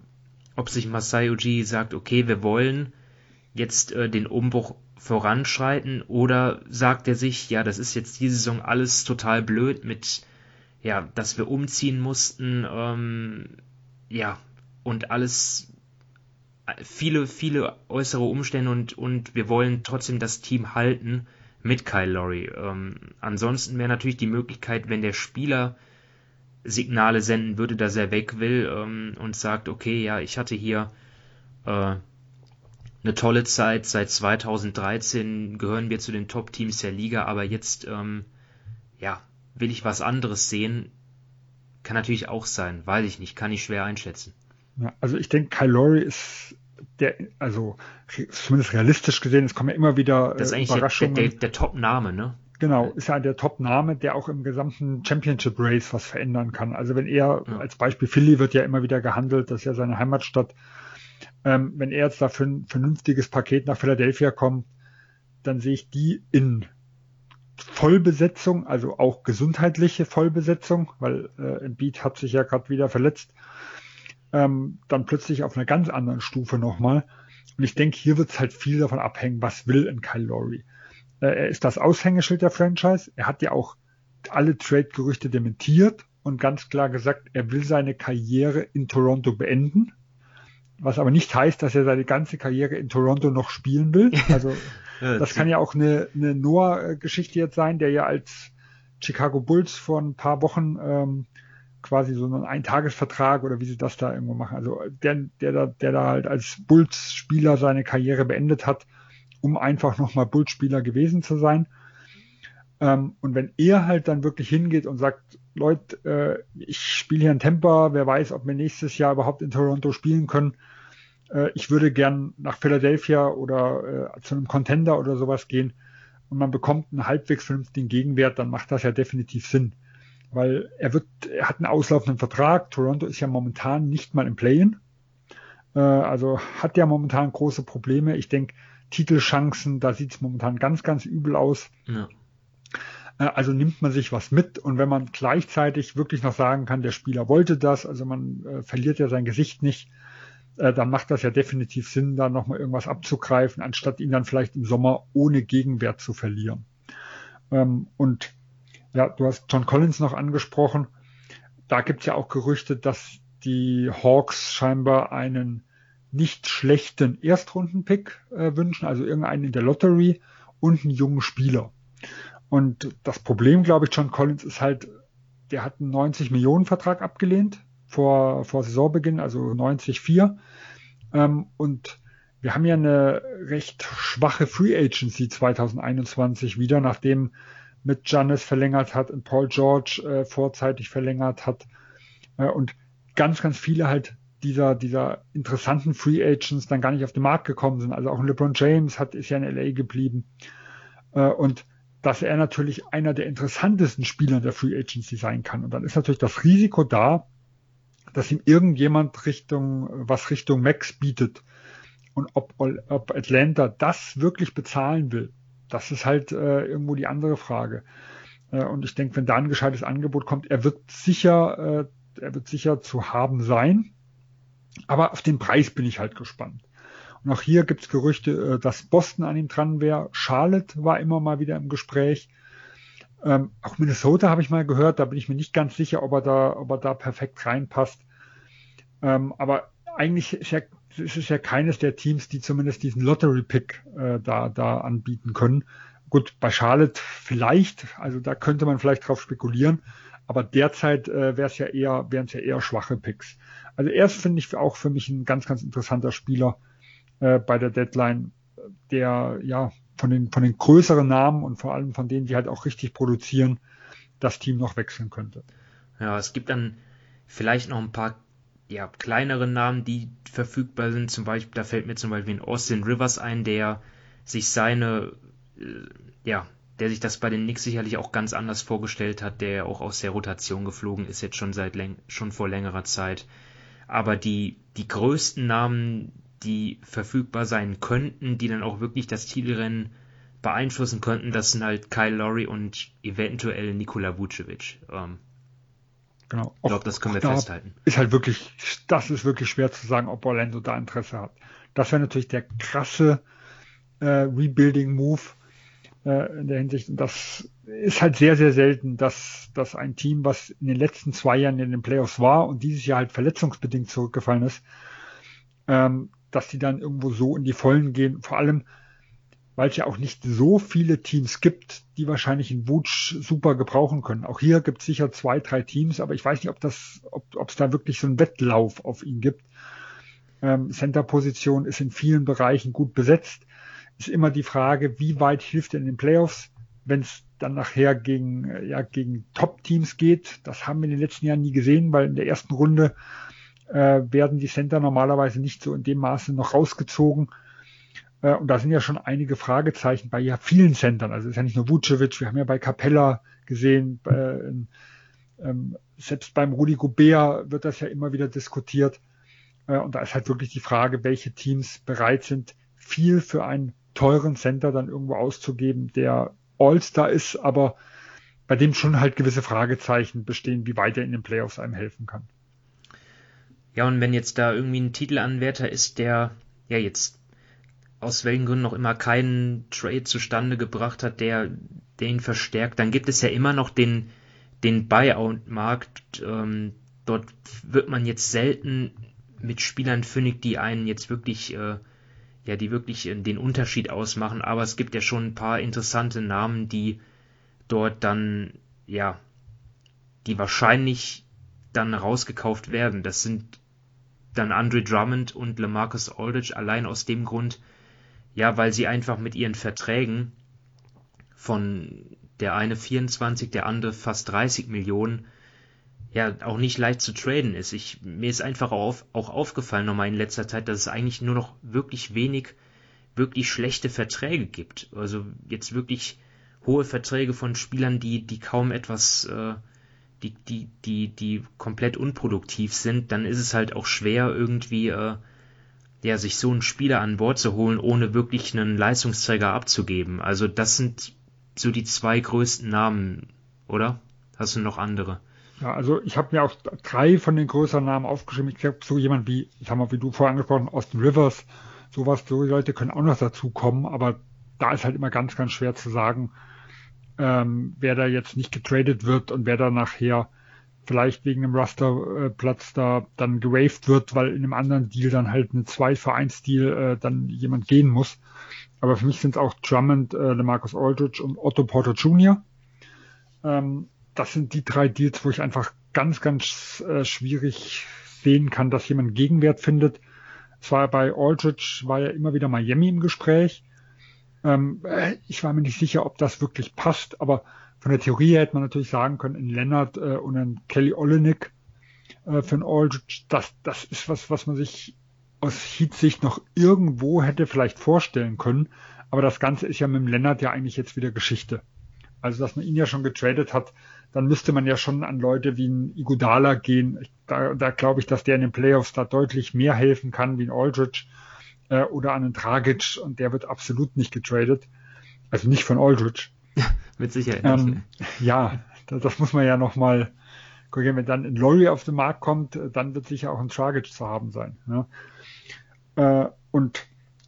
ob sich Masai Ujiri sagt, okay, wir wollen jetzt äh, den Umbruch voranschreiten oder sagt er sich, ja, das ist jetzt die Saison alles total blöd mit, ja, dass wir umziehen mussten, ähm, ja, und alles, viele, viele äußere Umstände und, und wir wollen trotzdem das Team halten mit Kyle Lowry. Ähm, ansonsten wäre natürlich die Möglichkeit, wenn der Spieler Signale senden würde, dass er weg will ähm, und sagt, okay, ja, ich hatte hier äh, eine tolle Zeit. Seit 2013 gehören wir zu den Top-Teams der Liga, aber jetzt, ähm, ja, will ich was anderes sehen. Kann natürlich auch sein, weiß ich nicht, kann ich schwer einschätzen. Ja, also ich denke, Kyle Lowry ist der, also zumindest realistisch gesehen, es kommen ja immer wieder das ist eigentlich Überraschungen. Der, der, der Top-Name, ne? Genau, ist ja der Top-Name, der auch im gesamten Championship Race was verändern kann. Also wenn er, ja. als Beispiel Philly wird ja immer wieder gehandelt, das ist ja seine Heimatstadt, ähm, wenn er jetzt da für ein vernünftiges Paket nach Philadelphia kommt, dann sehe ich die in Vollbesetzung, also auch gesundheitliche Vollbesetzung, weil äh, Embiid hat sich ja gerade wieder verletzt, ähm, dann plötzlich auf einer ganz anderen Stufe nochmal. Und ich denke, hier wird es halt viel davon abhängen, was will ein Kyle Lowry. Äh, er ist das Aushängeschild der Franchise. Er hat ja auch alle Trade-Gerüchte dementiert und ganz klar gesagt, er will seine Karriere in Toronto beenden was aber nicht heißt, dass er seine ganze Karriere in Toronto noch spielen will. Also ja, das kann ja auch eine, eine Noah-Geschichte jetzt sein, der ja als Chicago Bulls vor ein paar Wochen ähm, quasi so einen Eintagesvertrag oder wie sie das da irgendwo machen. Also der, der da, der da halt als Bulls-Spieler seine Karriere beendet hat, um einfach nochmal Bulls-Spieler gewesen zu sein. Ähm, und wenn er halt dann wirklich hingeht und sagt, Leute, äh, ich spiele hier in Tampa, wer weiß, ob wir nächstes Jahr überhaupt in Toronto spielen können. Äh, ich würde gern nach Philadelphia oder äh, zu einem Contender oder sowas gehen und man bekommt einen halbwegs vernünftigen Gegenwert, dann macht das ja definitiv Sinn. Weil er wird, er hat einen auslaufenden Vertrag. Toronto ist ja momentan nicht mal im Play-in. Äh, also hat ja momentan große Probleme. Ich denke, Titelchancen, da sieht es momentan ganz, ganz übel aus. Ja. Äh, also nimmt man sich was mit und wenn man gleichzeitig wirklich noch sagen kann, der Spieler wollte das, also man äh, verliert ja sein Gesicht nicht, äh, dann macht das ja definitiv Sinn, da nochmal irgendwas abzugreifen, anstatt ihn dann vielleicht im Sommer ohne Gegenwert zu verlieren. Ähm, und ja, du hast John Collins noch angesprochen. Da gibt es ja auch Gerüchte, dass die Hawks scheinbar einen nicht schlechten Erstrundenpick äh, wünschen, also irgendeinen in der Lottery und einen jungen Spieler. Und das Problem, glaube ich, John Collins ist halt, der hat einen 90 Millionen Vertrag abgelehnt vor, vor Saisonbeginn, also 90,4. Ähm, und wir haben ja eine recht schwache Free Agency 2021 wieder, nachdem mit Giannis verlängert hat und Paul George äh, vorzeitig verlängert hat. Äh, und ganz, ganz viele halt dieser, dieser interessanten Free Agents dann gar nicht auf den Markt gekommen sind. Also auch LeBron James hat, ist ja in LA geblieben. Äh, und dass er natürlich einer der interessantesten Spieler der Free Agency sein kann. Und dann ist natürlich das Risiko da, dass ihm irgendjemand Richtung, was Richtung Max bietet. Und ob, ob Atlanta das wirklich bezahlen will, das ist halt äh, irgendwo die andere Frage. Äh, und ich denke, wenn da ein gescheites Angebot kommt, er wird sicher, äh, er wird sicher zu haben sein. Aber auf den Preis bin ich halt gespannt. Und auch hier gibt es Gerüchte, äh, dass Boston an ihm dran wäre. Charlotte war immer mal wieder im Gespräch. Ähm, auch Minnesota habe ich mal gehört, da bin ich mir nicht ganz sicher, ob er da, ob er da perfekt reinpasst. Ähm, aber eigentlich ist, ja, es ja keines der Teams, die zumindest diesen Lottery-Pick äh, da, da anbieten können. Gut, bei Charlotte vielleicht, also da könnte man vielleicht drauf spekulieren, aber derzeit äh, wäre es ja eher, wären es ja eher schwache Picks. Also er ist, finde ich, auch für mich ein ganz, ganz interessanter Spieler äh, bei der Deadline, der ja von den, von den größeren Namen und vor allem von denen, die halt auch richtig produzieren, das Team noch wechseln könnte. Ja, es gibt dann vielleicht noch ein paar ja, kleinere Namen, die verfügbar sind. Zum Beispiel, da fällt mir zum Beispiel ein Austin Rivers ein, der sich seine, äh, ja, der sich das bei den Knicks sicherlich auch ganz anders vorgestellt hat, der auch aus der Rotation geflogen ist, jetzt schon seit schon vor längerer Zeit. Aber die, die größten Namen, die verfügbar sein könnten, die dann auch wirklich das Titelrennen beeinflussen könnten, das sind halt Kyle Lowry und eventuell Nikola Vucevic. Ähm, genau. Ich glaube, das können wir festhalten. Ist halt wirklich, das ist wirklich schwer zu sagen, ob Orlando da Interesse hat. Das wäre natürlich der krasse äh, Rebuilding-Move äh, in der Hinsicht. Und das ist halt sehr, sehr selten, dass, dass ein Team, was in den letzten zwei Jahren in den Playoffs war und dieses Jahr halt verletzungsbedingt zurückgefallen ist, ähm, dass die dann irgendwo so in die Vollen gehen. Vor allem, weil es ja auch nicht so viele Teams gibt, die wahrscheinlich einen Wutsch super gebrauchen können. Auch hier gibt es sicher zwei, drei Teams, aber ich weiß nicht, ob das, ob es da wirklich so einen Wettlauf auf ihn gibt. Ähm, Center-Position ist in vielen Bereichen gut besetzt. Ist immer die Frage, wie weit hilft er in den Playoffs, wenn es dann nachher gegen, äh, ja, gegen Top-Teams geht. Das haben wir in den letzten Jahren nie gesehen, weil in der ersten Runde äh, werden die Center normalerweise nicht so in dem Maße noch rausgezogen. Äh, und da sind ja schon einige Fragezeichen bei ja vielen Centern. Also es ist ja nicht nur Vucevic, wir haben ja bei Capella gesehen, äh, ähm, selbst beim Rudi Gobert wird das ja immer wieder diskutiert. Äh, und da ist halt wirklich die Frage, welche Teams bereit sind, viel für einen teuren Center dann irgendwo auszugeben, der All-Star ist, aber bei dem schon halt gewisse Fragezeichen bestehen, wie weit er in den Playoffs einem helfen kann. Ja, und wenn jetzt da irgendwie ein Titelanwärter ist, der ja jetzt aus welchen Gründen noch immer keinen Trade zustande gebracht hat, der, ihn verstärkt, dann gibt es ja immer noch den, den Buyout-Markt. Ähm, dort wird man jetzt selten mit Spielern fündig, die einen jetzt wirklich, äh, ja, die wirklich äh, den Unterschied ausmachen. Aber es gibt ja schon ein paar interessante Namen, die dort dann, ja, die wahrscheinlich dann rausgekauft werden. Das sind dann Andre Drummond und LaMarcus Aldridge allein aus dem Grund, ja, weil sie einfach mit ihren Verträgen von der eine 24, der andere fast 30 Millionen, ja, auch nicht leicht zu traden ist. Ich, mir ist einfach auf, auch aufgefallen nochmal in letzter Zeit, dass es eigentlich nur noch wirklich wenig, wirklich schlechte Verträge gibt. Also jetzt wirklich hohe Verträge von Spielern, die, die kaum etwas, äh, die, die, die, die komplett unproduktiv sind, dann ist es halt auch schwer, irgendwie äh, ja, sich so einen Spieler an Bord zu holen, ohne wirklich einen Leistungsträger abzugeben. Also das sind so die zwei größten Namen, oder? Hast du noch andere? Ja, also ich habe mir auch drei von den größeren Namen aufgeschrieben. Ich glaube, so jemand wie, ich habe mal, wie du vorher angesprochen, Austin Rivers, sowas, so Leute können auch noch dazu kommen, aber da ist halt immer ganz, ganz schwer zu sagen, ähm, wer da jetzt nicht getradet wird und wer da nachher vielleicht wegen einem Rasterplatz da dann gewaved wird, weil in einem anderen Deal dann halt eine zwei für eins Deal äh, dann jemand gehen muss. Aber für mich sind es auch Drummond, äh, Marcus Aldridge und Otto Porter Jr. Ähm, das sind die drei Deals, wo ich einfach ganz, ganz äh, schwierig sehen kann, dass jemand Gegenwert findet. Es war bei Aldridge war ja immer wieder Miami im Gespräch. Ähm, äh, ich war mir nicht sicher, ob das wirklich passt, aber von der Theorie her hätte man natürlich sagen können, in Leonard äh, und in Kelly Olenek äh, für ein Aldridge, das, das ist was, was man sich aus Heat-Sicht noch irgendwo hätte vielleicht vorstellen können. Aber das Ganze ist ja mit dem Lennart ja eigentlich jetzt wieder Geschichte. Also, dass man ihn ja schon getradet hat, dann müsste man ja schon an Leute wie ein Igudala gehen. Da, da glaube ich, dass der in den Playoffs da deutlich mehr helfen kann wie ein Aldridge äh, oder an einen Dragic und der wird absolut nicht getradet. Also nicht von Aldridge. Mit Sicherheit ähm, Ja, das, das, muss man ja nochmal gucken. Wenn dann ein Lorry auf den Markt kommt, dann wird sicher auch ein Dragic zu haben sein. Ne? Äh, und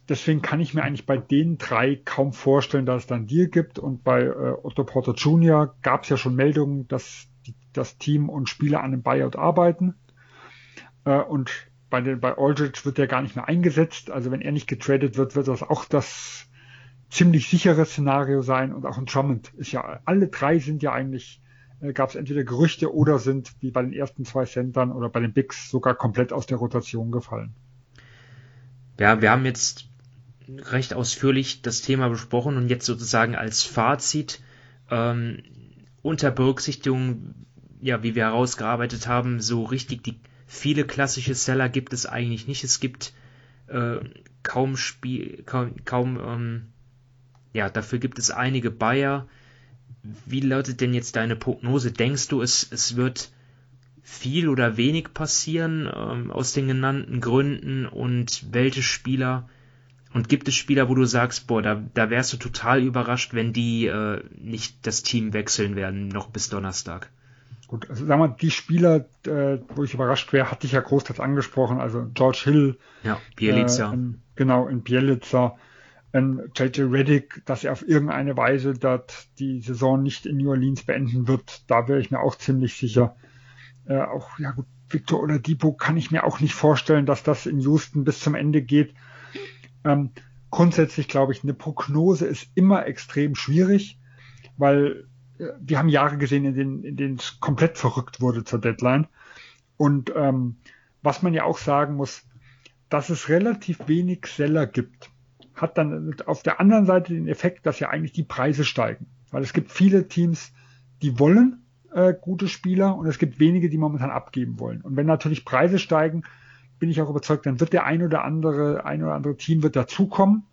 deswegen kann ich mir eigentlich bei den drei kaum vorstellen, dass es dann Deal gibt. Und bei äh, Otto Porter Jr. gab es ja schon Meldungen, dass die, das Team und Spieler an einem Buyout arbeiten. Äh, und bei, den, bei Aldridge wird er gar nicht mehr eingesetzt. Also wenn er nicht getradet wird, wird das auch das ziemlich sichere Szenario sein. Und auch ein Drummond ist ja, alle drei sind ja eigentlich, äh, gab es entweder Gerüchte oder sind wie bei den ersten zwei Centern oder bei den Bigs sogar komplett aus der Rotation gefallen. Ja, wir haben jetzt recht ausführlich das Thema besprochen und jetzt sozusagen als Fazit ähm, unter Berücksichtigung, ja, wie wir herausgearbeitet haben, so richtig die viele klassische Seller gibt es eigentlich nicht. Es gibt äh, kaum Spiel, kaum, kaum ähm, ja, dafür gibt es einige Bayer. Wie lautet denn jetzt deine Prognose? Denkst du, es, es wird viel oder wenig passieren ähm, aus den genannten Gründen und welche Spieler und gibt es Spieler, wo du sagst, boah, da, da wärst du total überrascht, wenn die äh, nicht das Team wechseln werden, noch bis Donnerstag? Gut, also sagen wir, die Spieler, äh, wo ich überrascht wäre, hatte ich ja großteils angesprochen, also George Hill. Ja, Bielica. Äh, in, genau, in Bielica. JJ Reddick, dass er auf irgendeine Weise dort die Saison nicht in New Orleans beenden wird, da wäre ich mir auch ziemlich sicher. Äh, auch, ja gut, Victor Oladipo kann ich mir auch nicht vorstellen, dass das in Houston bis zum Ende geht. Ähm, grundsätzlich glaube ich, eine Prognose ist immer extrem schwierig, weil äh, wir haben Jahre gesehen, in denen, in denen es komplett verrückt wurde zur Deadline. Und ähm, was man ja auch sagen muss, dass es relativ wenig Seller gibt, hat dann auf der anderen Seite den Effekt, dass ja eigentlich die Preise steigen. Weil es gibt viele Teams, die wollen äh, gute Spieler und es gibt wenige, die momentan abgeben wollen. Und wenn natürlich Preise steigen, bin ich auch überzeugt, dann wird der ein oder andere, ein oder andere Team wird dazukommen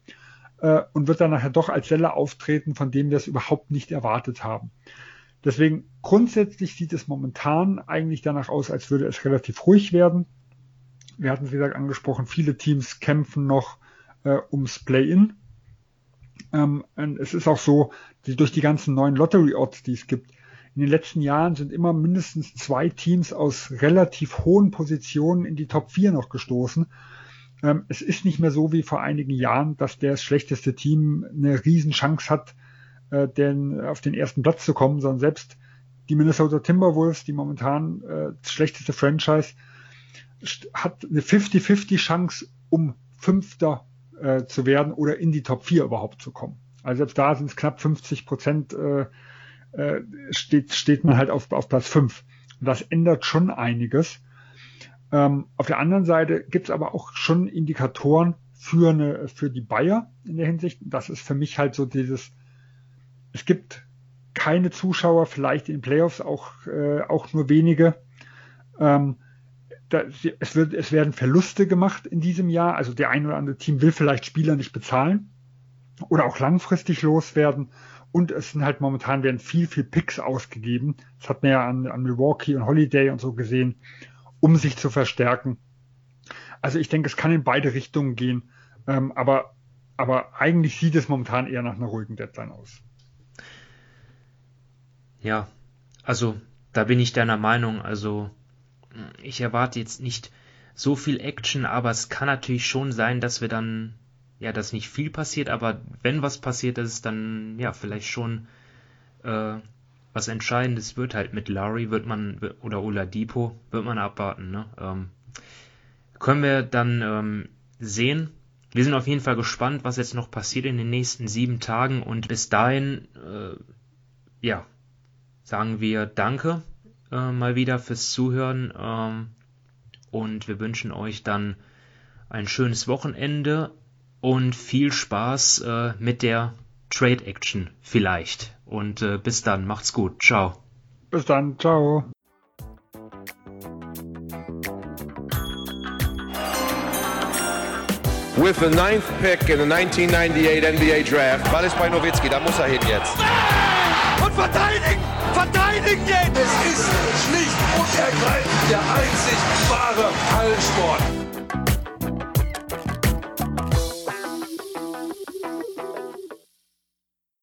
äh, und wird dann nachher doch als Seller auftreten, von dem wir es überhaupt nicht erwartet haben. Deswegen grundsätzlich sieht es momentan eigentlich danach aus, als würde es relativ ruhig werden. Wir hatten es, wie gesagt, angesprochen, viele Teams kämpfen noch äh, ums Play-In. Ähm, es ist auch so, die, durch die ganzen neuen Lottery-Odds, die es gibt, in den letzten Jahren sind immer mindestens zwei Teams aus relativ hohen Positionen in die Top 4 noch gestoßen. Ähm, es ist nicht mehr so wie vor einigen Jahren, dass das schlechteste Team eine Riesenchance hat, äh, denn auf den ersten Platz zu kommen, sondern selbst die Minnesota Timberwolves, die momentan äh, das schlechteste Franchise, hat eine 50-50 Chance, um Fünfter äh, zu werden oder in die Top 4 überhaupt zu kommen. Also selbst da sind es knapp 50 Prozent äh, äh, steht, steht man halt auf, auf Platz 5. Und das ändert schon einiges. Ähm, auf der anderen Seite gibt es aber auch schon Indikatoren für, eine, für die Bayer in der Hinsicht. Das ist für mich halt so dieses, es gibt keine Zuschauer, vielleicht in Playoffs auch, äh, auch nur wenige. Ähm, da, es, wird, es werden Verluste gemacht in diesem Jahr. Also der ein oder andere Team will vielleicht Spieler nicht bezahlen oder auch langfristig loswerden. Und es sind halt momentan werden viel, viel Picks ausgegeben. Das hat man ja an, an Milwaukee und Holiday und so gesehen, um sich zu verstärken. Also ich denke, es kann in beide Richtungen gehen. Ähm, aber, aber eigentlich sieht es momentan eher nach einer ruhigen Deadline aus. Ja, also da bin ich deiner Meinung. Also ich erwarte jetzt nicht so viel Action, aber es kann natürlich schon sein, dass wir dann ja, dass nicht viel passiert, aber wenn was passiert, dass es dann ja vielleicht schon äh, was Entscheidendes wird halt mit Larry, wird man oder Oladipo, wird man abwarten. Ne? Ähm, können wir dann ähm, sehen. Wir sind auf jeden Fall gespannt, was jetzt noch passiert in den nächsten sieben Tagen und bis dahin, äh, ja, sagen wir Danke äh, mal wieder fürs Zuhören ähm, und wir wünschen euch dann ein schönes Wochenende und viel Spaß äh, mit der Trade Action vielleicht. Und äh, bis dann, macht's gut. Ciao. Bis dann, ciao. With the ninth pick in the 1998 NBA Draft. Ball ist bei Nowitzki, da muss er hin jetzt. Und verteidigen! Verteidigen jetzt! Es ist schlicht und ergreifend der einzig wahre Hallensport.